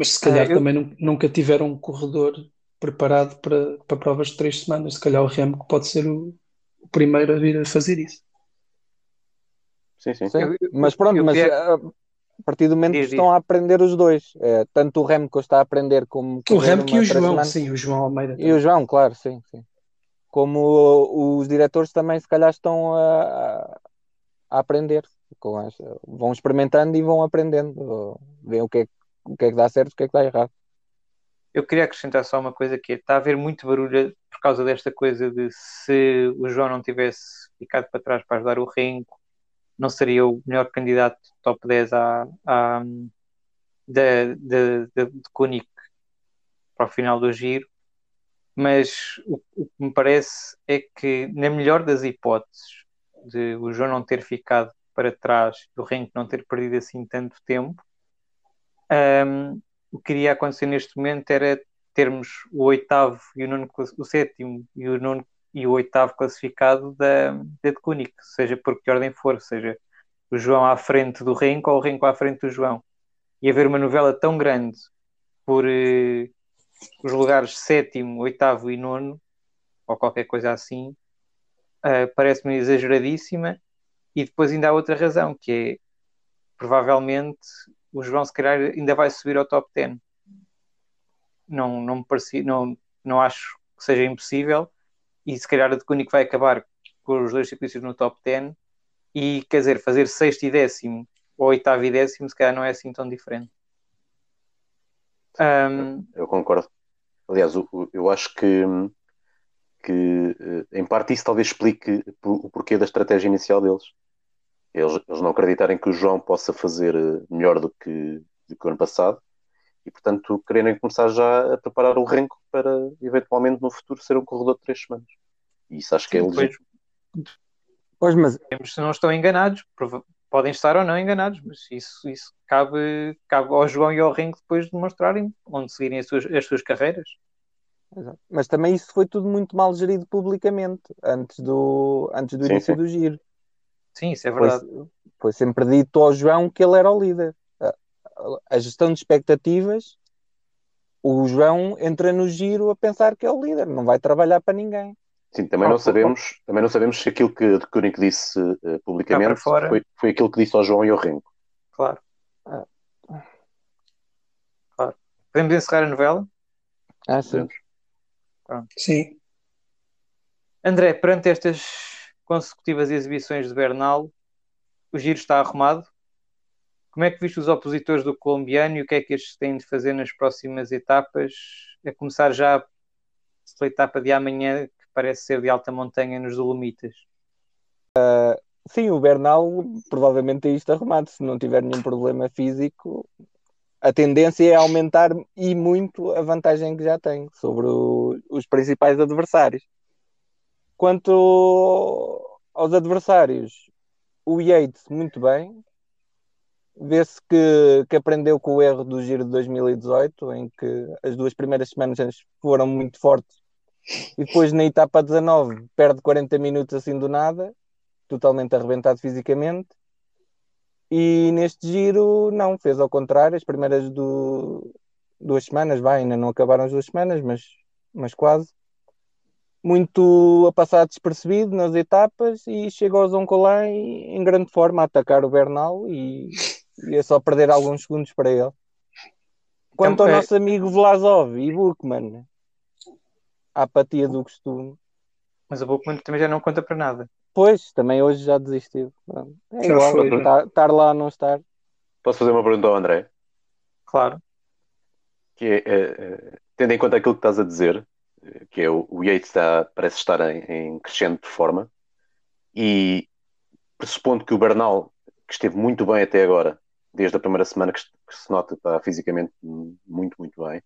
Speaker 2: Mas se calhar
Speaker 1: Ah, eu-
Speaker 2: também nun- nunca tiveram um corredor preparado para, para provas de três semanas. Se calhar o Remo que pode ser o, o primeiro a vir a fazer isso.
Speaker 4: Sim, sim.
Speaker 3: Sim,
Speaker 1: Eu- eu-
Speaker 3: mas pronto,
Speaker 1: eu
Speaker 3: mas a, a partir do momento que estão a aprender os dois, é, tanto o Remco está a aprender como
Speaker 2: O que e o João,
Speaker 3: semanas.
Speaker 2: sim, o João Almeida.
Speaker 3: E o João, claro, sim, sim. Como os diretores também se calhar estão a, a- aprender. Com as- vão experimentando e vão aprendendo. Veem o que, é, que- o que é que dá certo e o que é que dá errado.
Speaker 1: Eu queria acrescentar só uma coisa que é, está a haver muito barulho por causa desta coisa de se o João não tivesse ficado para trás para ajudar o Renko, não seria o melhor candidato top 10 à, à, da, da, de Koenig para o final do giro. Mas o, o que me parece é que, na melhor das hipóteses, de o João não ter ficado para trás, do Renko não ter perdido assim tanto tempo, hum, o que iria acontecer neste momento era termos o oitavo e o nono, o sétimo e o nono e o oitavo classificado da, de Koenig, seja por que ordem for, seja o João à frente do Renko ou o Renko à frente do João. E haver uma novela tão grande por eh, os lugares sétimo, oitavo e nono, ou qualquer coisa assim, eh, parece-me exageradíssima. E depois ainda há outra razão, que é provavelmente o João se calhar ainda vai subir ao top 10. não, não me parecia, não, não acho que seja impossível, e se calhar a de Koenig vai acabar com os dois ciclistas no top 10, e quer dizer, fazer sexto e décimo, ou oitavo e décimo, se calhar não é assim tão diferente. Um,
Speaker 4: Eu concordo. Aliás, o- eu acho que, que eh, em parte isso talvez explique o porquê da estratégia inicial deles. Eles, eles não acreditarem que o João possa fazer eh, melhor do que, do que o ano passado e, portanto, quererem começar já a preparar o renco para, eventualmente, no futuro, ser um corredor de três semanas. E isso acho que é legítimo.
Speaker 3: Pois, mas
Speaker 1: se não estão enganados, podem estar ou não enganados, mas isso, isso cabe, cabe ao João e ao Ringo depois demonstrarem onde seguirem as suas, as suas carreiras.
Speaker 3: Mas também isso foi tudo muito mal gerido publicamente antes do, antes do
Speaker 4: Sim,
Speaker 3: início
Speaker 4: sim.
Speaker 3: do giro.
Speaker 1: Sim, isso é
Speaker 3: Foi,
Speaker 1: verdade.
Speaker 3: foi sempre dito ao João que ele era o líder. A, a gestão de expectativas, o João entra no giro a pensar que é o líder, não vai trabalhar para ninguém.
Speaker 4: Sim, também
Speaker 1: Ah,
Speaker 4: não sabemos, também não sabemos se aquilo que de Koenig disse eh, publicamente
Speaker 1: fora.
Speaker 4: foi, foi aquilo que disse ao João e ao Renko.
Speaker 1: Claro. Claro. Podemos encerrar a novela?
Speaker 3: Ah, sim.
Speaker 4: Podemos.
Speaker 2: Sim.
Speaker 1: André, perante estas consecutivas exibições de Bernal, o giro está arrumado. Como é que viste os opositores do colombiano e o que é que estes têm de fazer nas próximas etapas? A começar já pela etapa de amanhã, que parece ser de alta montanha nos Dolomitas.
Speaker 3: Sim, o Bernal provavelmente tem isto arrumado. Se não tiver nenhum problema físico, a tendência é aumentar e muito a vantagem que já tem sobre o- os principais adversários. Quanto aos adversários, o Yates, muito bem. Vê-se que, que aprendeu com o erro do Giro de 2018, em que as duas primeiras semanas foram muito fortes e depois na etapa 19 perde 40 minutos assim do nada totalmente arrebentado fisicamente. E neste giro, não, fez ao contrário. As primeiras do... duas semanas, vai, ainda não acabaram as duas semanas, mas, mas quase. Muito a passar despercebido nas etapas e chega ao Zoncolan em, em grande forma a atacar o Bernal e, e é só perder alguns segundos para ele. Quanto ao
Speaker 1: é-
Speaker 3: nosso amigo Vlasov e Bookman, a apatia do costume.
Speaker 1: Mas o Bookman também já não conta para nada.
Speaker 3: Pois, também hoje já desistiu. É
Speaker 2: Já
Speaker 3: igual,
Speaker 2: foi, já.
Speaker 3: estar, estar lá ou não estar.
Speaker 4: Posso fazer uma pergunta ao André?
Speaker 1: Claro.
Speaker 4: que é, é, é, tendo em conta aquilo que estás a dizer, que é o, o Yates está, parece estar em, em crescente forma, e pressupondo que o Bernal, que esteve muito bem até agora, desde a primeira semana que, se- que se nota está fisicamente muito, muito bem,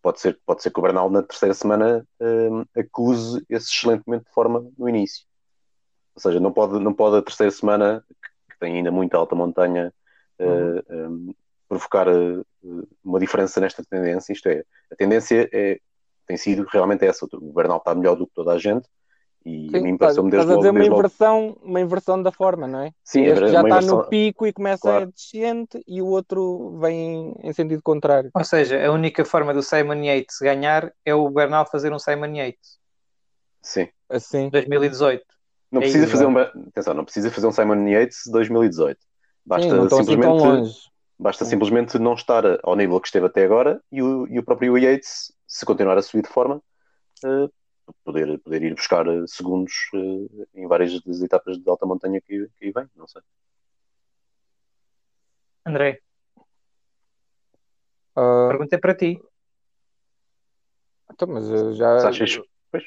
Speaker 4: pode ser, pode ser que o Bernal na terceira semana hum, acuse esse excelente momento de forma no início. Ou seja, não pode, não pode a terceira semana, que- que tem ainda muita alta montanha, eh, hum, provocar eh, uma diferença nesta tendência. Isto é, a tendência é, tem sido realmente essa. O Bernal está melhor do que toda a gente e a mim pareceu-me desde
Speaker 3: estás a
Speaker 4: logo.
Speaker 3: dizer uma
Speaker 4: Desde logo
Speaker 3: inversão, uma inversão da forma, não é?
Speaker 4: sim, é
Speaker 3: Este já
Speaker 4: uma
Speaker 3: está
Speaker 4: inversão-
Speaker 3: no pico e começa
Speaker 4: Claro.
Speaker 3: a descente e o outro vem em sentido contrário.
Speaker 1: Ou seja, a única forma do Simon Yates ganhar é o Bernal fazer um Simon Yates.
Speaker 4: Sim.
Speaker 3: Assim.
Speaker 1: 2018.
Speaker 4: Não
Speaker 1: É
Speaker 4: precisa
Speaker 1: isso,
Speaker 4: fazer um, atenção, não precisa fazer um Simon Yates 2018. Basta
Speaker 3: Sim, não assim tão
Speaker 4: simplesmente
Speaker 3: longe.
Speaker 4: Basta
Speaker 3: Sim.
Speaker 4: simplesmente não estar ao nível que esteve até agora e o, e o próprio Yates, se continuar a subir de forma, eh, poder, poder ir buscar eh, segundos eh, em várias das etapas de alta montanha que, que aí vem, não sei.
Speaker 1: André, a pergunta é para ti.
Speaker 3: então, mas eu já.
Speaker 4: Se achas, pois,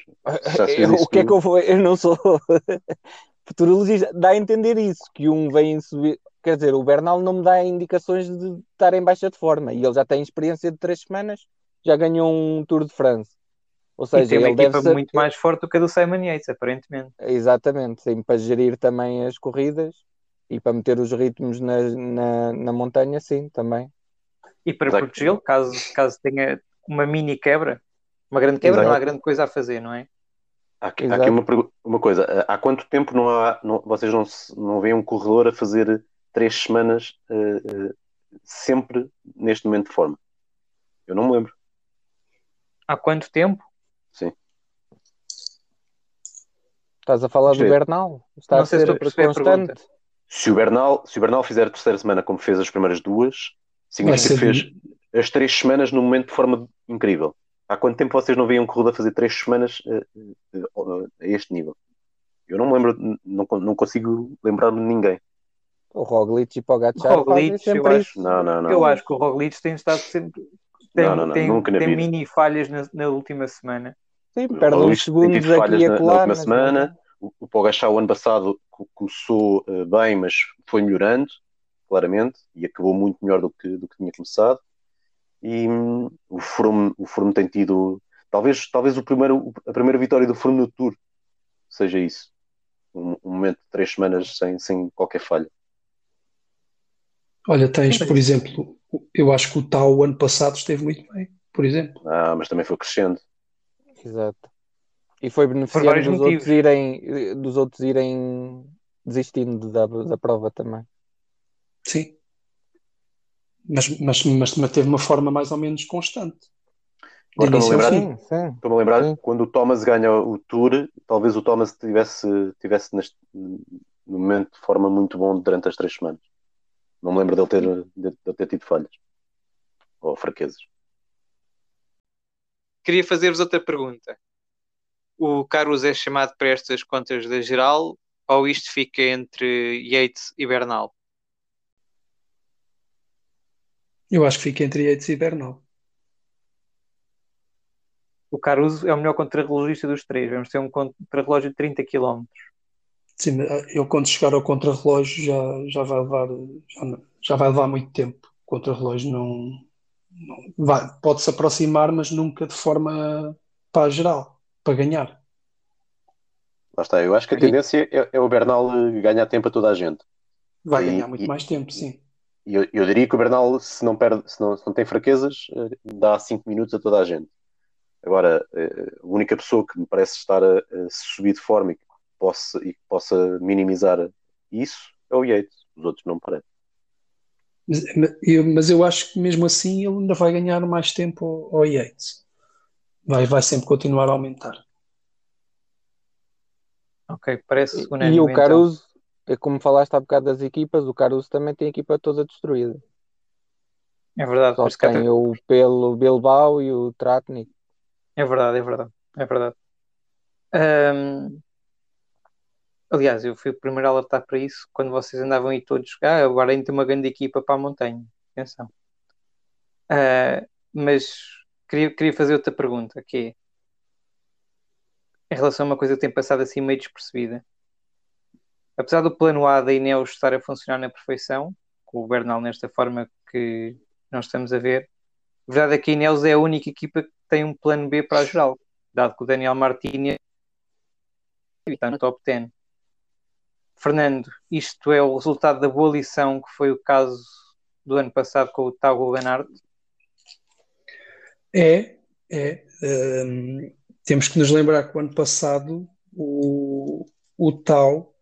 Speaker 3: Eu- o que é que eu vou? Eu não sou futurologista. Dá a entender isso, que um vem subir. Quer dizer, o Bernal não me dá indicações de estar em baixa de forma e ele já tem experiência de três semanas, já ganhou um Tour de France. Ou
Speaker 1: E
Speaker 3: seja,
Speaker 1: tem uma
Speaker 3: ele deve
Speaker 1: equipa
Speaker 3: ser...
Speaker 1: muito mais forte do que a do Simon Yates, aparentemente.
Speaker 3: Exatamente, sim, para gerir também as corridas e para meter os ritmos na, na, na montanha, sim, também.
Speaker 1: E para protegê-lo, caso, caso tenha uma mini quebra, uma grande quebra,
Speaker 3: Exato.
Speaker 1: não há grande coisa a fazer, não é?
Speaker 4: Há aqui, há aqui uma, uma coisa. Há quanto tempo não há, não- vocês não, não veem um corredor a fazer três semanas eh, eh, sempre neste momento de forma? Eu não me lembro.
Speaker 1: Há quanto tempo?
Speaker 4: Sim.
Speaker 3: Estás a falar
Speaker 4: Sim.
Speaker 3: do Bernal? Está
Speaker 1: Não
Speaker 3: a
Speaker 1: sei se
Speaker 3: ser
Speaker 1: estou a perceber a
Speaker 3: constante?
Speaker 4: Se o Bernal, se o Bernal fizer a terceira semana como fez as primeiras duas, significa que fez.
Speaker 2: de,
Speaker 4: as três semanas num momento de forma incrível. Há quanto tempo vocês não veem um corredor fazer três semanas uh, a este nível? Eu não me lembro, não, não consigo lembrar-me de ninguém.
Speaker 3: O Roglic e Pogacar
Speaker 1: Roglic,
Speaker 3: eu
Speaker 1: acho,
Speaker 4: não, não, não.
Speaker 1: Eu acho que o Roglic tem estado sempre tem,
Speaker 4: não, não, não,
Speaker 1: tem,
Speaker 4: nunca na
Speaker 1: tem
Speaker 4: vida.
Speaker 1: mini falhas na, na última semana.
Speaker 3: Sim, perde uns segundos aqui e
Speaker 4: na, na
Speaker 3: acolá.
Speaker 4: última
Speaker 3: mas-
Speaker 4: semana. O, o Pogacar o ano passado co- começou eh, bem, mas foi melhorando, claramente, e acabou muito melhor do que, do que tinha começado. E hum, o Froome, o Froome tem tido, talvez, talvez o primeiro, a primeira vitória do Froome no Tour seja isso. Um, um momento de três semanas sem, sem qualquer falha.
Speaker 2: Olha, tens, por exemplo, eu acho que o Tau o ano passado esteve muito bem, por exemplo.
Speaker 4: Ah, mas também foi crescendo.
Speaker 3: Exato. E foi beneficiando
Speaker 1: vários
Speaker 3: dos
Speaker 1: motivos.
Speaker 3: outros irem, dos outros irem desistindo da, da prova também.
Speaker 2: Sim. Mas, mas, mas manteve uma forma mais ou menos constante.
Speaker 4: Estou-me a lembrar-.
Speaker 3: Sim, sim.
Speaker 4: Estou-me a lembrar,
Speaker 3: Sim.
Speaker 4: quando o Thomas ganha o Tour, talvez o Thomas tivesse, tivesse neste, no momento de forma muito bom durante as três semanas. Não me lembro dele ter, de, de ter tido falhas ou fraquezas.
Speaker 1: Queria fazer-vos outra pergunta. O Carlos é chamado para estas contas da geral ou isto fica entre Yates e Bernal?
Speaker 2: Eu acho que fica entre Yates e Bernal.
Speaker 1: O Caruso é o melhor contrarrelogista dos três. Vamos ter um contrarrelógio de 30 km.
Speaker 2: Sim, ele quando chegar ao contrarrelógio já, já vai levar já, já vai levar muito tempo. O contrarrelógio não, não vai, pode se aproximar, mas nunca de forma para a geral, para ganhar.
Speaker 4: Lá está, eu acho que a tendência é, é o Bernal eh, ganhar tempo a toda a gente.
Speaker 2: Vai
Speaker 4: E-
Speaker 2: ganhar muito
Speaker 4: e-
Speaker 2: mais tempo, sim.
Speaker 4: E eu, eu diria que o Bernal, se não, perde, se não, se não tem fraquezas, eh, dá 5 minutos a toda a gente. Agora, eh, a única pessoa que me parece estar a, a subir de forma e que possa, e que possa minimizar isso é o Yates. Os outros não parecem.
Speaker 2: Mas, mas eu, mas eu acho que mesmo assim ele ainda vai ganhar mais tempo ao, ao Yates. Vai, vai sempre continuar a aumentar.
Speaker 1: Ok, parece
Speaker 3: E,
Speaker 1: unânime.
Speaker 3: e o
Speaker 1: então.
Speaker 3: Caruso, é como falaste há bocado das equipas, o Caruso também tem a equipa toda destruída.
Speaker 1: É verdade,
Speaker 3: Só tem o pelo Bilbao e o Tratnik.
Speaker 1: É verdade, é verdade, é verdade. Ahm, aliás, eu fui o primeiro a alertar para isso quando vocês andavam aí todos. Ah, agora ainda tem uma grande equipa para a montanha. Atenção. Ah, mas queria, queria fazer outra pergunta, que é em relação a uma coisa que tem passado assim meio despercebida. Apesar do plano A da Ineos estar a funcionar na perfeição, com o Bernal nesta forma que nós estamos a ver, a verdade é que a Ineos é a única equipa que tem um plano B para a geral, dado que o Daniel Martínez está no top 10. Fernando, isto é o resultado da boa lição que foi o caso do ano passado com o Taugo Ganart?
Speaker 2: É, é. hum, temos que nos lembrar que o ano passado o, o Tau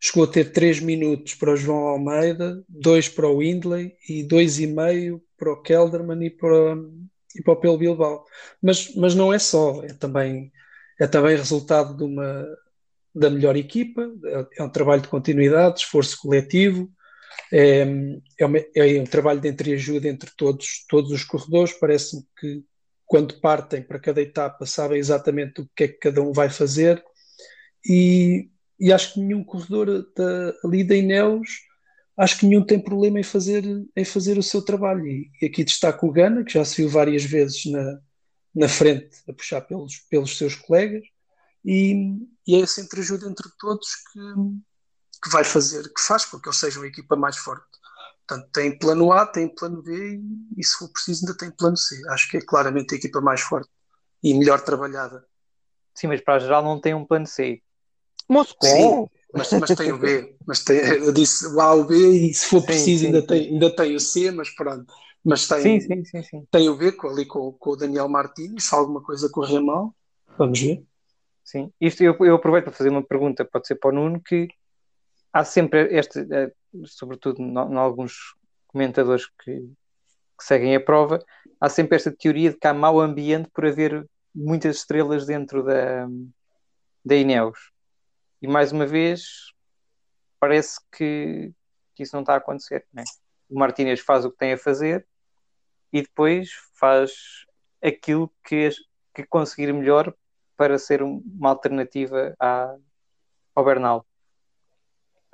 Speaker 2: chegou a ter 3 minutos para o João Almeida, 2 para o Windley e 2,5 para o Kelderman e para, e para o Pelo Bilbao. Mas, mas não é só, é também, é também resultado de uma, da melhor equipa, é, um trabalho de continuidade, de esforço coletivo, é, é, uma- é um trabalho de entreajuda entre todos, todos os corredores. Parece-me que quando partem para cada etapa sabem exatamente o que é que cada um vai fazer. E, e acho que nenhum corredor da, ali da Ineos acho que nenhum tem problema em fazer, em fazer o seu trabalho. E, e aqui destaco o Gana que já se viu várias vezes na, na frente a puxar pelos, pelos seus colegas. E, e é essa entreajuda entre todos que, que vai fazer, que faz com que eles sejam a equipa mais forte. Portanto, tem plano A, tem plano B e, e se for preciso ainda tem plano C. Acho que é claramente a equipa mais forte e melhor trabalhada.
Speaker 1: Sim, mas para a geral não tem um plano C.
Speaker 3: Moscou!
Speaker 2: Sim, mas, mas tem o B. Mas tem, eu disse o A, o B e se for
Speaker 1: Sim,
Speaker 2: preciso
Speaker 1: sim,
Speaker 2: ainda,
Speaker 1: sim.
Speaker 2: tem, ainda tem o C, mas pronto. Mas tem,
Speaker 1: Sim, sim, sim, sim.
Speaker 2: tem o B com, ali com, com o Daniel Martins, se alguma coisa correr mal, vamos ver.
Speaker 1: Sim, isto eu, eu aproveito para fazer uma pergunta, pode ser para o Nuno, que há sempre este, eh, sobretudo em alguns comentadores que, que seguem a prova, há sempre esta teoria de que há mau ambiente por haver muitas estrelas dentro da, da Ineos. E mais uma vez, parece que, que isso não está a acontecer. é? O Martínez faz o que tem a fazer, e depois faz aquilo que, que conseguir melhor para ser uma alternativa à, ao Bernal.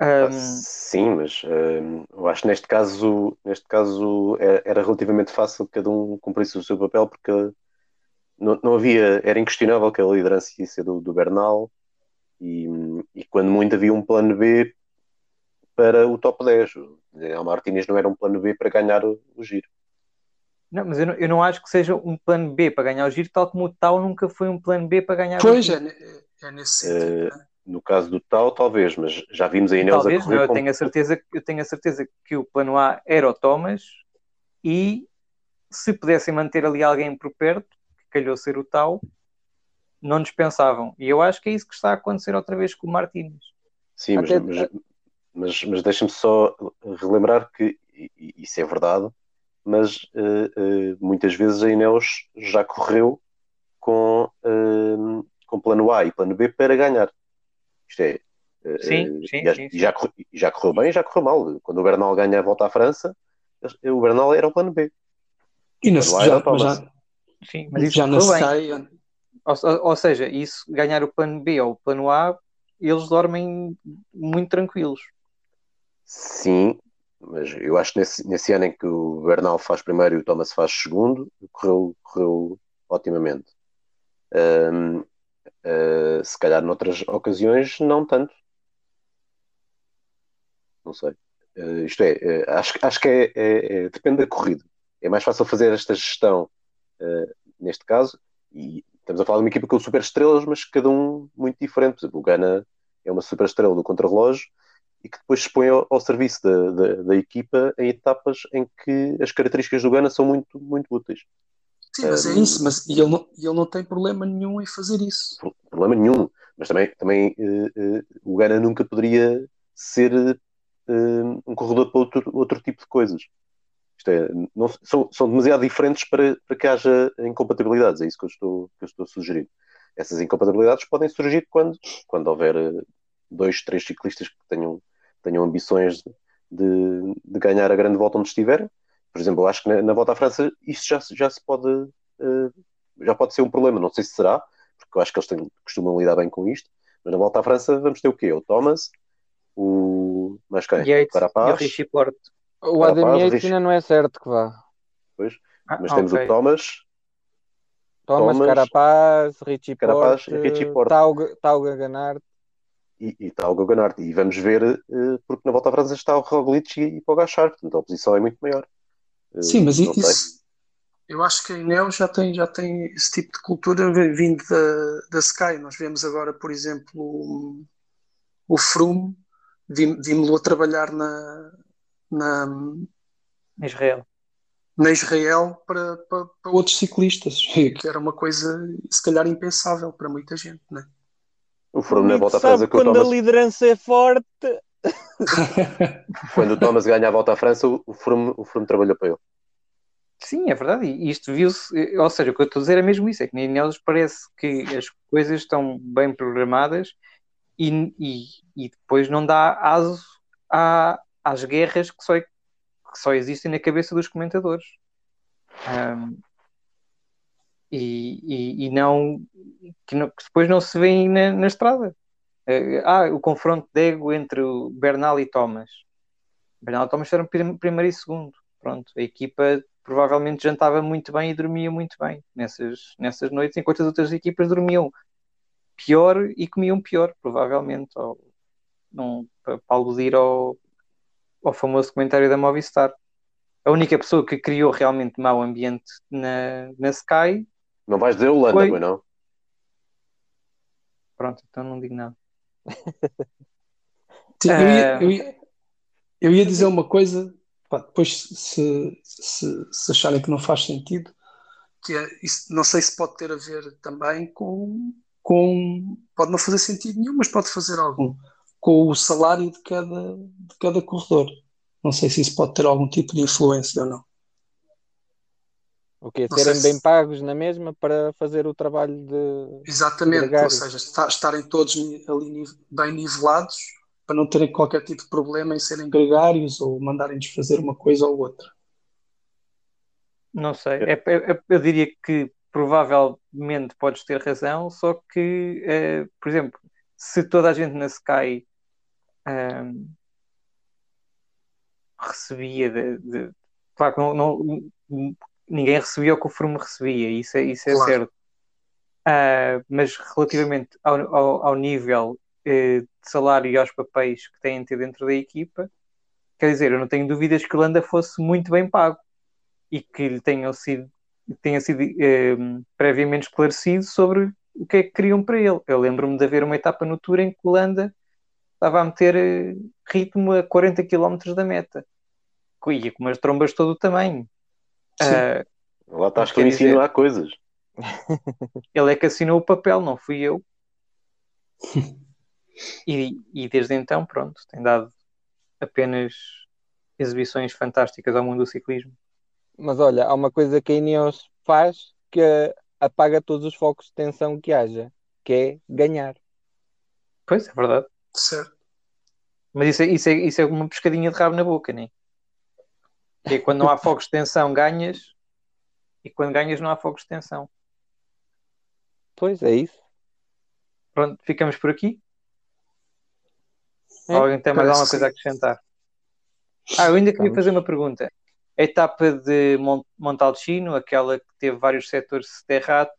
Speaker 4: Um... Sim, mas um, eu acho que neste caso, neste caso era, era, relativamente fácil que cada um cumprisse o seu papel porque não, não havia, era inquestionável que a liderança ia ser do, do Bernal e, e, quando muito havia um plano B para o top 10. O Martínez não era um plano B para ganhar o, o giro.
Speaker 1: Não, mas eu não, eu não, acho que seja um plano B para ganhar o giro, tal como o Tal nunca foi um plano B para ganhar
Speaker 2: pois,
Speaker 1: o
Speaker 2: giro. Pois, é, é, nesse sentido. Uh,
Speaker 4: no caso do Tal, talvez, mas já vimos a Inês talvez, a correr
Speaker 1: não, eu, tenho a certeza, eu tenho a certeza que o plano A era o Thomas e se pudessem manter ali alguém por perto, que calhou ser o Tal, não dispensavam. E eu acho que é isso que está a acontecer outra vez com o Martínez.
Speaker 4: Sim, mas, Até... mas, mas, mas deixa-me só relembrar que isso é verdade, mas uh, uh, muitas vezes a Ineos já correu com, uh, com plano A e plano B para ganhar. Isto é,
Speaker 1: sim, sim,
Speaker 4: já,
Speaker 1: sim,
Speaker 4: já, já, correu bem já correu mal. Quando o Bernal ganha a volta à França, o Bernal era o plano B.
Speaker 2: E na, já, já,
Speaker 1: sim, mas isso
Speaker 2: já não sei.
Speaker 1: Ou, ou seja, isso ganhar o plano B ou o plano A, eles dormem muito tranquilos.
Speaker 4: Sim, mas eu acho que nesse, nesse ano em que o Bernal faz primeiro e o Thomas faz segundo, correu, correu otimamente. Uh, se calhar noutras ocasiões, não tanto. Não sei. Uh, isto é, uh, acho, acho que é, é, é, depende da corrida. É mais fácil fazer esta gestão neste caso, e estamos a falar de uma equipa com super estrelas, mas cada um muito diferente. Por exemplo, o Gana é uma super estrela do contrarrelógio e que depois se põe ao, ao serviço da, da, da, equipa em etapas em que as características do Gana são muito, muito úteis.
Speaker 2: Sim, mas é isso, mas e ele, não, ele não tem problema nenhum em fazer isso.
Speaker 4: Problema nenhum, mas também, também uh, uh, o Gana nunca poderia ser uh, um corredor para outro, outro tipo de coisas. Isto é, não, são, são demasiado diferentes para, para que haja incompatibilidades, é isso que eu estou, que eu estou a sugerir. Essas incompatibilidades podem surgir quando, quando houver dois, três ciclistas que tenham tenham ambições de, de, ganhar a grande volta onde estiverem. Por exemplo, eu acho que na, na, volta à França isso já, já se pode uh, já pode ser um problema, não sei se será, porque eu acho que eles têm, costumam lidar bem com isto, mas na volta à França vamos ter o quê? O Thomas, o mas quem?
Speaker 1: Yates, o Carapaz,
Speaker 3: e o O Adam Yates ainda não é certo que vá.
Speaker 4: Pois, ah, mas temos okay. o Thomas,
Speaker 3: Thomas, Thomas Carapaz, Richie
Speaker 4: Carapaz, Porte, Richie Porte.
Speaker 3: Tauga, Tauga Ganart
Speaker 4: e, está o Guggenhardt. E vamos ver, uh, porque na volta à França está o Roglic e, e Pogacar, portanto a oposição é muito maior.
Speaker 2: Uh, Sim, mas isso, eu acho que a Inel já tem, já tem esse tipo de cultura vindo da, da Sky. Nós vemos agora, por exemplo, o, o Froome, vimos-lo a trabalhar na, na
Speaker 1: Israel.
Speaker 2: Na Israel para, para, para outros ciclistas, que era uma coisa se calhar impensável para muita gente, não é?
Speaker 4: O Froome na volta à França
Speaker 3: que quando Thomas... a liderança é forte.
Speaker 4: quando o Thomas ganha a volta à França, o Froome, o Froome trabalhou para ele.
Speaker 1: Sim, é verdade. E isto viu-se, ou seja, o que eu estou a dizer é mesmo isso: é que na Ineos parece que as coisas estão bem programadas e, e, e depois não dá aso à, às guerras que só, que só existem na cabeça dos comentadores. Um, e, e, e não, que não, que depois não se vê na, na estrada. Uh, ah, o confronto de ego entre o Bernal e Thomas. Bernal e Thomas eram primeiro e segundo. Pronto, a equipa provavelmente jantava muito bem e dormia muito bem nessas, nessas noites, enquanto as outras equipas dormiam pior e comiam pior, provavelmente, ou, não, para, para aludir ao, ao famoso comentário da Movistar. A única pessoa que criou realmente mau ambiente na, na Sky
Speaker 4: não vais dizer Holanda, pois não?
Speaker 1: Pronto, então não digo nada.
Speaker 2: eu, ia, eu, ia, eu, ia, dizer uma coisa, pá, depois se, se, se, acharem que não faz sentido, que é, isso, não sei se pode ter a ver também com, com. Pode não fazer sentido nenhum, mas pode fazer algum. Com o salário de cada, de cada corredor. Não sei se isso pode ter algum tipo de influência ou não.
Speaker 3: O quê? Serem bem pagos na mesma para fazer o trabalho de.
Speaker 2: Exatamente, ou seja, estarem todos ali bem nivelados para não terem qualquer tipo de problema em serem gregários ou mandarem-nos fazer uma coisa ou outra.
Speaker 1: Não sei. É, é, é, eu diria que provavelmente podes ter razão, só que, uh, por exemplo, se toda a gente na Sky um, recebia de, de, claro que não, não, ninguém recebia o que o Froome recebia, isso é, isso é claro. certo. Uh, mas relativamente ao, ao, ao nível uh, de salário e aos papéis que têm ter dentro da equipa, quer dizer, eu não tenho dúvidas que o Landa fosse muito bem pago e que lhe tenham sido, tenha sido uh, previamente esclarecido sobre o que é que queriam para ele. Eu lembro-me de haver uma etapa no Tour em que o Landa estava a meter eh, ritmo a 40 km da meta. E com umas trombas de todo o tamanho.
Speaker 4: Uh, Lá estás que ele insinuar coisas.
Speaker 1: Ele é que assinou o papel, não fui eu. e, e desde então, pronto, tem dado apenas exibições fantásticas ao mundo do ciclismo.
Speaker 3: Mas olha, há uma coisa que a Ineos faz que apaga todos os focos de tensão que haja, que é ganhar.
Speaker 1: Pois, é verdade.
Speaker 2: Certo.
Speaker 1: Mas isso é, isso, é, isso é uma pescadinha de rabo na boca, nem? Que é quando não há fogos de tensão, ganhas, e quando ganhas, não há fogos de tensão.
Speaker 3: Pois é isso.
Speaker 1: Pronto, ficamos por aqui. É, Alguém tem mais alguma coisa a acrescentar? Ah, eu ainda queria fazer uma pergunta. A etapa de Montalcino, aquela que teve vários setores de terrato,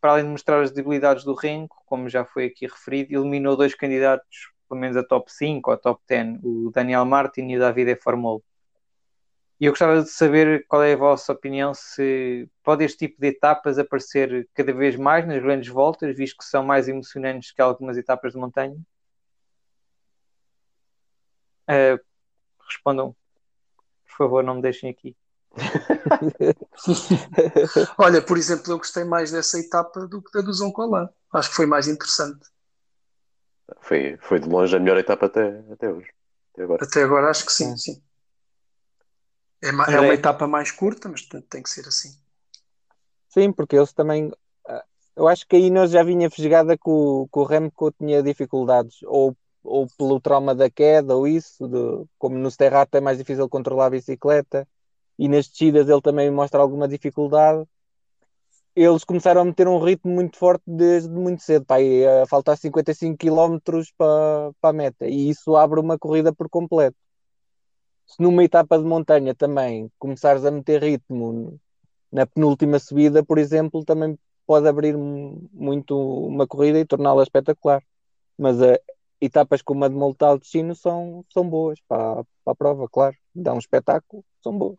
Speaker 1: para além de mostrar as debilidades do Renko, como já foi aqui referido, eliminou dois candidatos, pelo menos a top 5 ou top 10, o Daniel Martin e o David Formol. E eu gostava de saber qual é a vossa opinião, se pode este tipo de etapas aparecer cada vez mais nas grandes voltas, visto que são mais emocionantes que algumas etapas de montanha? Uh, respondam, por favor, não me deixem aqui.
Speaker 2: Olha, por exemplo, eu gostei mais dessa etapa do que da do Zoncolan. Acho que foi mais interessante.
Speaker 4: Foi, foi de longe a melhor etapa até, até hoje. Até agora.
Speaker 2: Até agora acho que sim, sim. É, uma, é uma etapa mais curta, mas tem que ser assim.
Speaker 3: Sim, porque eles também. Ah, eu acho que aí nós já vinha fisgada que o, que o Remco tinha dificuldades, ou, ou pelo trauma da queda, ou isso, de, como no Sterrato é mais difícil controlar a bicicleta, e nas descidas ele também mostra alguma dificuldade. Eles começaram a meter um ritmo muito forte desde muito cedo, pá, a faltar 55 km para, para a meta, e isso abre uma corrida por completo. Se numa etapa de montanha também começares a meter ritmo na penúltima subida, por exemplo, também pode abrir muito uma corrida e torná-la espetacular. Mas uh, etapas como a de Montal de Chino são, são boas para, para a prova, claro. Dá um espetáculo, são boas.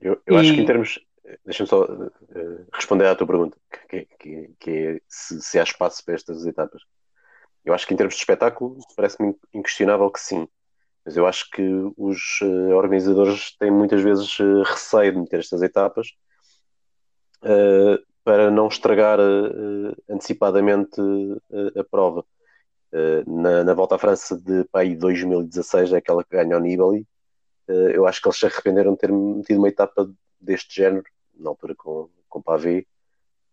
Speaker 4: Eu, eu e... acho que em termos. Deixa-me só uh, responder à tua pergunta, que, que, que é se, se há espaço para estas etapas. Eu acho que em termos de espetáculo, parece-me inquestionável que sim. Mas eu acho que os uh, organizadores têm muitas vezes uh, receio de meter estas etapas para não estragar antecipadamente a prova. Na, na, volta à França de pai 2016, é aquela que ganha o Nibali, eh, eu acho que eles se arrependeram de ter metido uma etapa deste género, na altura com, com Pavé,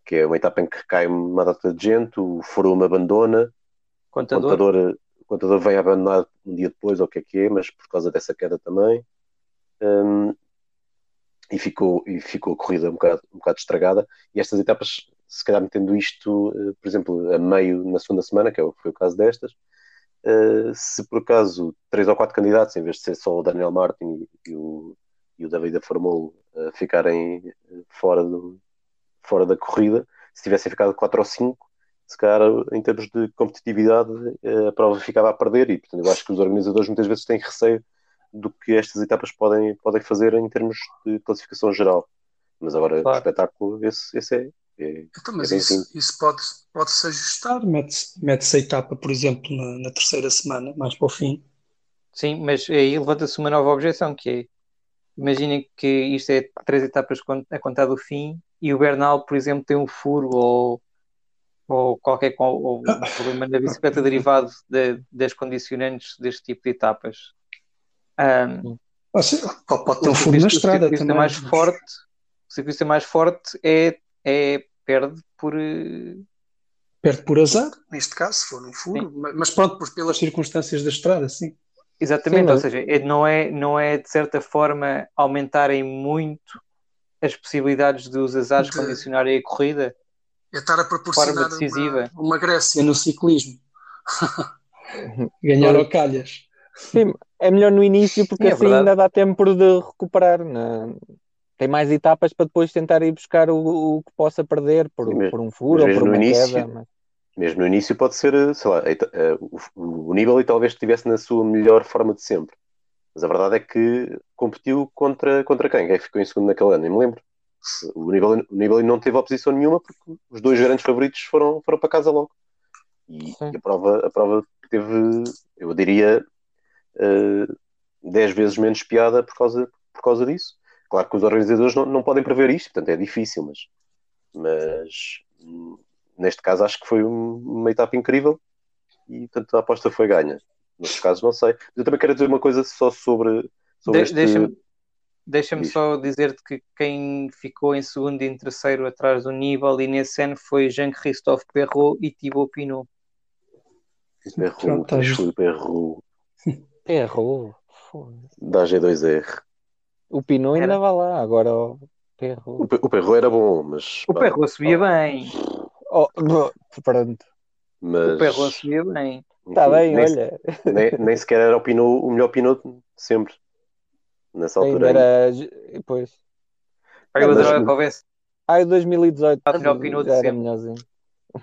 Speaker 4: que é uma etapa em que cai uma data de gente, o Froome abandona,
Speaker 1: contador.
Speaker 4: O, contador, o contador vem abandonar um dia depois, ou o que é que é, mas por causa dessa queda também. Um, e ficou, e ficou a corrida um bocado, um bocado estragada. E estas etapas, se calhar metendo isto, eh, por exemplo, a meio na segunda semana, que é foi o caso destas, Uh, se por acaso três ou quatro candidatos, em vez de ser só o Daniel Martin e, o, e o David Formol uh, ficarem eh, fora, do, fora da corrida, se tivessem ficado quatro ou cinco, se calhar em termos de competitividade uh, a prova ficava a perder e portanto eu acho que os organizadores muitas vezes têm receio do que estas etapas podem, podem fazer em termos de classificação geral. Mas agora claro. o espetáculo esse, esse é, é,
Speaker 2: então, mas é isso, isso pode, pode-se ajustar, mete-se mete a etapa, por exemplo, na, na, terceira semana, mais para o fim.
Speaker 1: Sim, mas aí levanta-se uma nova objeção, que é, imaginem que isto é três etapas a contar do fim e o Bernal, por exemplo, tem um furo ou, ou qualquer ou um problema na bicicleta derivado de, das condicionantes deste tipo de etapas. Um,
Speaker 2: pode ter um furo na estrada
Speaker 1: o também. Mais forte, o ciclista mais forte é é, perde por. Eh,
Speaker 2: perde por azar, neste caso, se for um furo, sim. mas pronto, por, pelas circunstâncias da estrada, sim.
Speaker 1: Exatamente, sim, ou seja, é, não é, não é de certa forma aumentarem muito as possibilidades dos azares
Speaker 2: De-
Speaker 1: condicionarem a corrida.
Speaker 2: É estar a proporcionar
Speaker 1: Forma decisiva.
Speaker 2: uma, uma Grécia no ciclismo. Ganhar ao calhas.
Speaker 3: Sim, é melhor no início porque
Speaker 1: Sim, é
Speaker 3: assim
Speaker 1: verdade.
Speaker 3: ainda dá tempo de recuperar. né? Tem mais etapas para depois tentar ir buscar o, o que possa perder por,
Speaker 4: Sim,
Speaker 3: por um furo ou por
Speaker 4: mesmo
Speaker 3: uma
Speaker 4: no início-
Speaker 3: queda. mas-
Speaker 4: Mesmo no início pode ser, eh, sei lá, eh, eh, o, o Nibali talvez estivesse na sua melhor forma de sempre. Mas a verdade é que competiu contra, contra quem? Quem ficou em segundo naquele ano? Nem me lembro. O Nibali, o Nibali não teve oposição nenhuma porque os dois grandes favoritos foram, foram para casa logo. E, e a prova, a prova teve, eu diria, eh, 10 vezes menos piada por causa, por causa disso. Claro que os organizadores não, não podem prever isto, portanto é difícil, mas, mas neste caso acho que foi um- uma etapa incrível e portanto a aposta foi ganha. Noutros casos não sei. Eu também quero dizer uma coisa só sobre, sobre
Speaker 1: De-
Speaker 4: este.
Speaker 1: Deixa-me deixa-me só dizer-te que quem ficou em segundo e em terceiro atrás do Nibali nesse ano foi Jean-Christophe Perrault e Thibaut Pinot.
Speaker 2: Pronto, tá
Speaker 3: Errou. Foda-se.
Speaker 4: da G2R.
Speaker 3: O Pinot ainda
Speaker 1: Era.
Speaker 3: vai lá, agora o
Speaker 4: O,
Speaker 3: Perro.
Speaker 4: Pe- o Perru era bom, mas.
Speaker 1: O
Speaker 4: pá,
Speaker 1: Perrault subia bem.
Speaker 3: Oh, pronto.
Speaker 4: mas
Speaker 1: O Perrault subia bem.
Speaker 3: Está bem,
Speaker 4: nem,
Speaker 3: olha.
Speaker 4: nem, nem sequer era o, Pinot, o melhor Pinot de sempre. Nessa
Speaker 3: Ainda
Speaker 4: altura.
Speaker 3: era. Pois.
Speaker 1: Pá, Eu
Speaker 4: Mas-
Speaker 1: adorava que houvesse
Speaker 3: Ah, em 2018
Speaker 1: Ah, melhor de sempre.
Speaker 3: melhorzinho.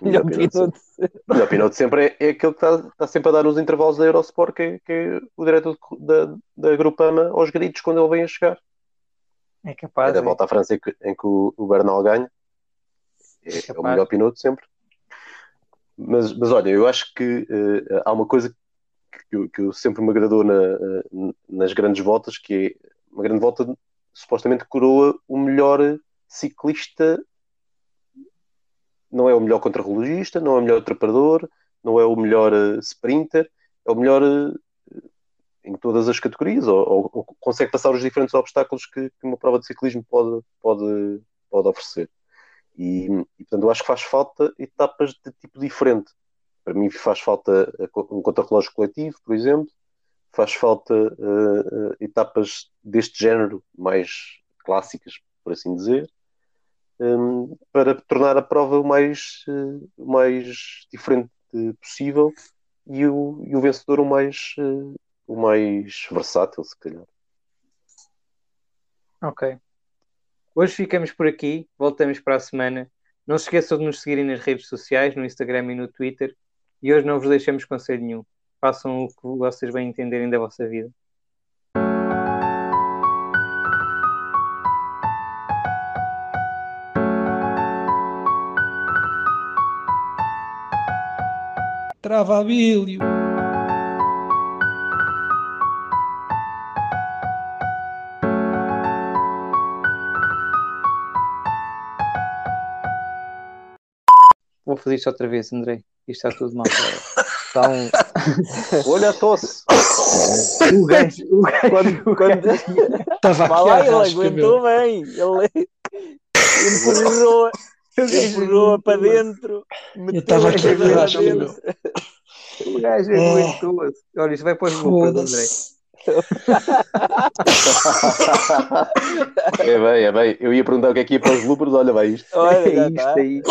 Speaker 4: Melhor
Speaker 3: Melhor
Speaker 4: Pinot de
Speaker 3: Pinot.
Speaker 4: O melhor sempre é, é aquele que está, está sempre a dar nos intervalos da Eurosport, que é, que é o diretor da, da Grupama aos gritos quando ele vem a chegar.
Speaker 1: É
Speaker 4: É
Speaker 1: capaz.
Speaker 4: da
Speaker 1: é.
Speaker 4: volta à França em que, em que o, o Bernal ganha. É, é o melhor Pinot de sempre. Mas, mas olha, eu acho que eh, há uma coisa que, que sempre me agradou na, nas grandes voltas, que é uma grande volta supostamente coroa o melhor ciclista. Não é o melhor contrarrelogista, não é o melhor trepador, não é o melhor eh, sprinter, é o melhor eh, em todas as categorias, ou, ou- ou consegue passar os diferentes obstáculos que, que uma prova de ciclismo pode, pode, pode oferecer. E, e, portanto, eu acho que faz falta etapas de tipo diferente. Para mim, faz falta eh, um contrarrelógio coletivo, por exemplo, faz falta eh, etapas deste género mais clássicas, por assim dizer, hum, para tornar a prova o mais, o mais diferente possível e o, e o vencedor o mais, eh, o mais versátil, se calhar.
Speaker 1: Ok. Hoje ficamos por aqui. Voltamos para a semana. Não se esqueçam de nos seguirem nas redes sociais, no Instagram e no Twitter. E hoje não vos deixamos conselho nenhum. Façam o que vocês bem entenderem da vossa vida.
Speaker 2: Travabilho.
Speaker 1: Vou fazer isto outra vez, Andrei. Isto está tudo mal.
Speaker 3: Então,
Speaker 4: Olha a tosse!
Speaker 1: o gajo, o gajo,
Speaker 3: quando,
Speaker 1: o
Speaker 3: quando...
Speaker 2: Estava aqui
Speaker 3: lá,
Speaker 2: a
Speaker 3: ele aguentou
Speaker 2: meu.
Speaker 3: bem. Ele empurrou, empurrou para dentro.
Speaker 2: Eu estava aqui a rasca, meu.
Speaker 1: o gajo aguentou-se. Olha, isto vai para os Andrei.
Speaker 2: Foda-se.
Speaker 4: É bem, é bem. Eu ia perguntar o que é que ia para os bloopers, olha, vai isto.
Speaker 3: Olha, já
Speaker 1: É isto
Speaker 3: está.
Speaker 1: aí.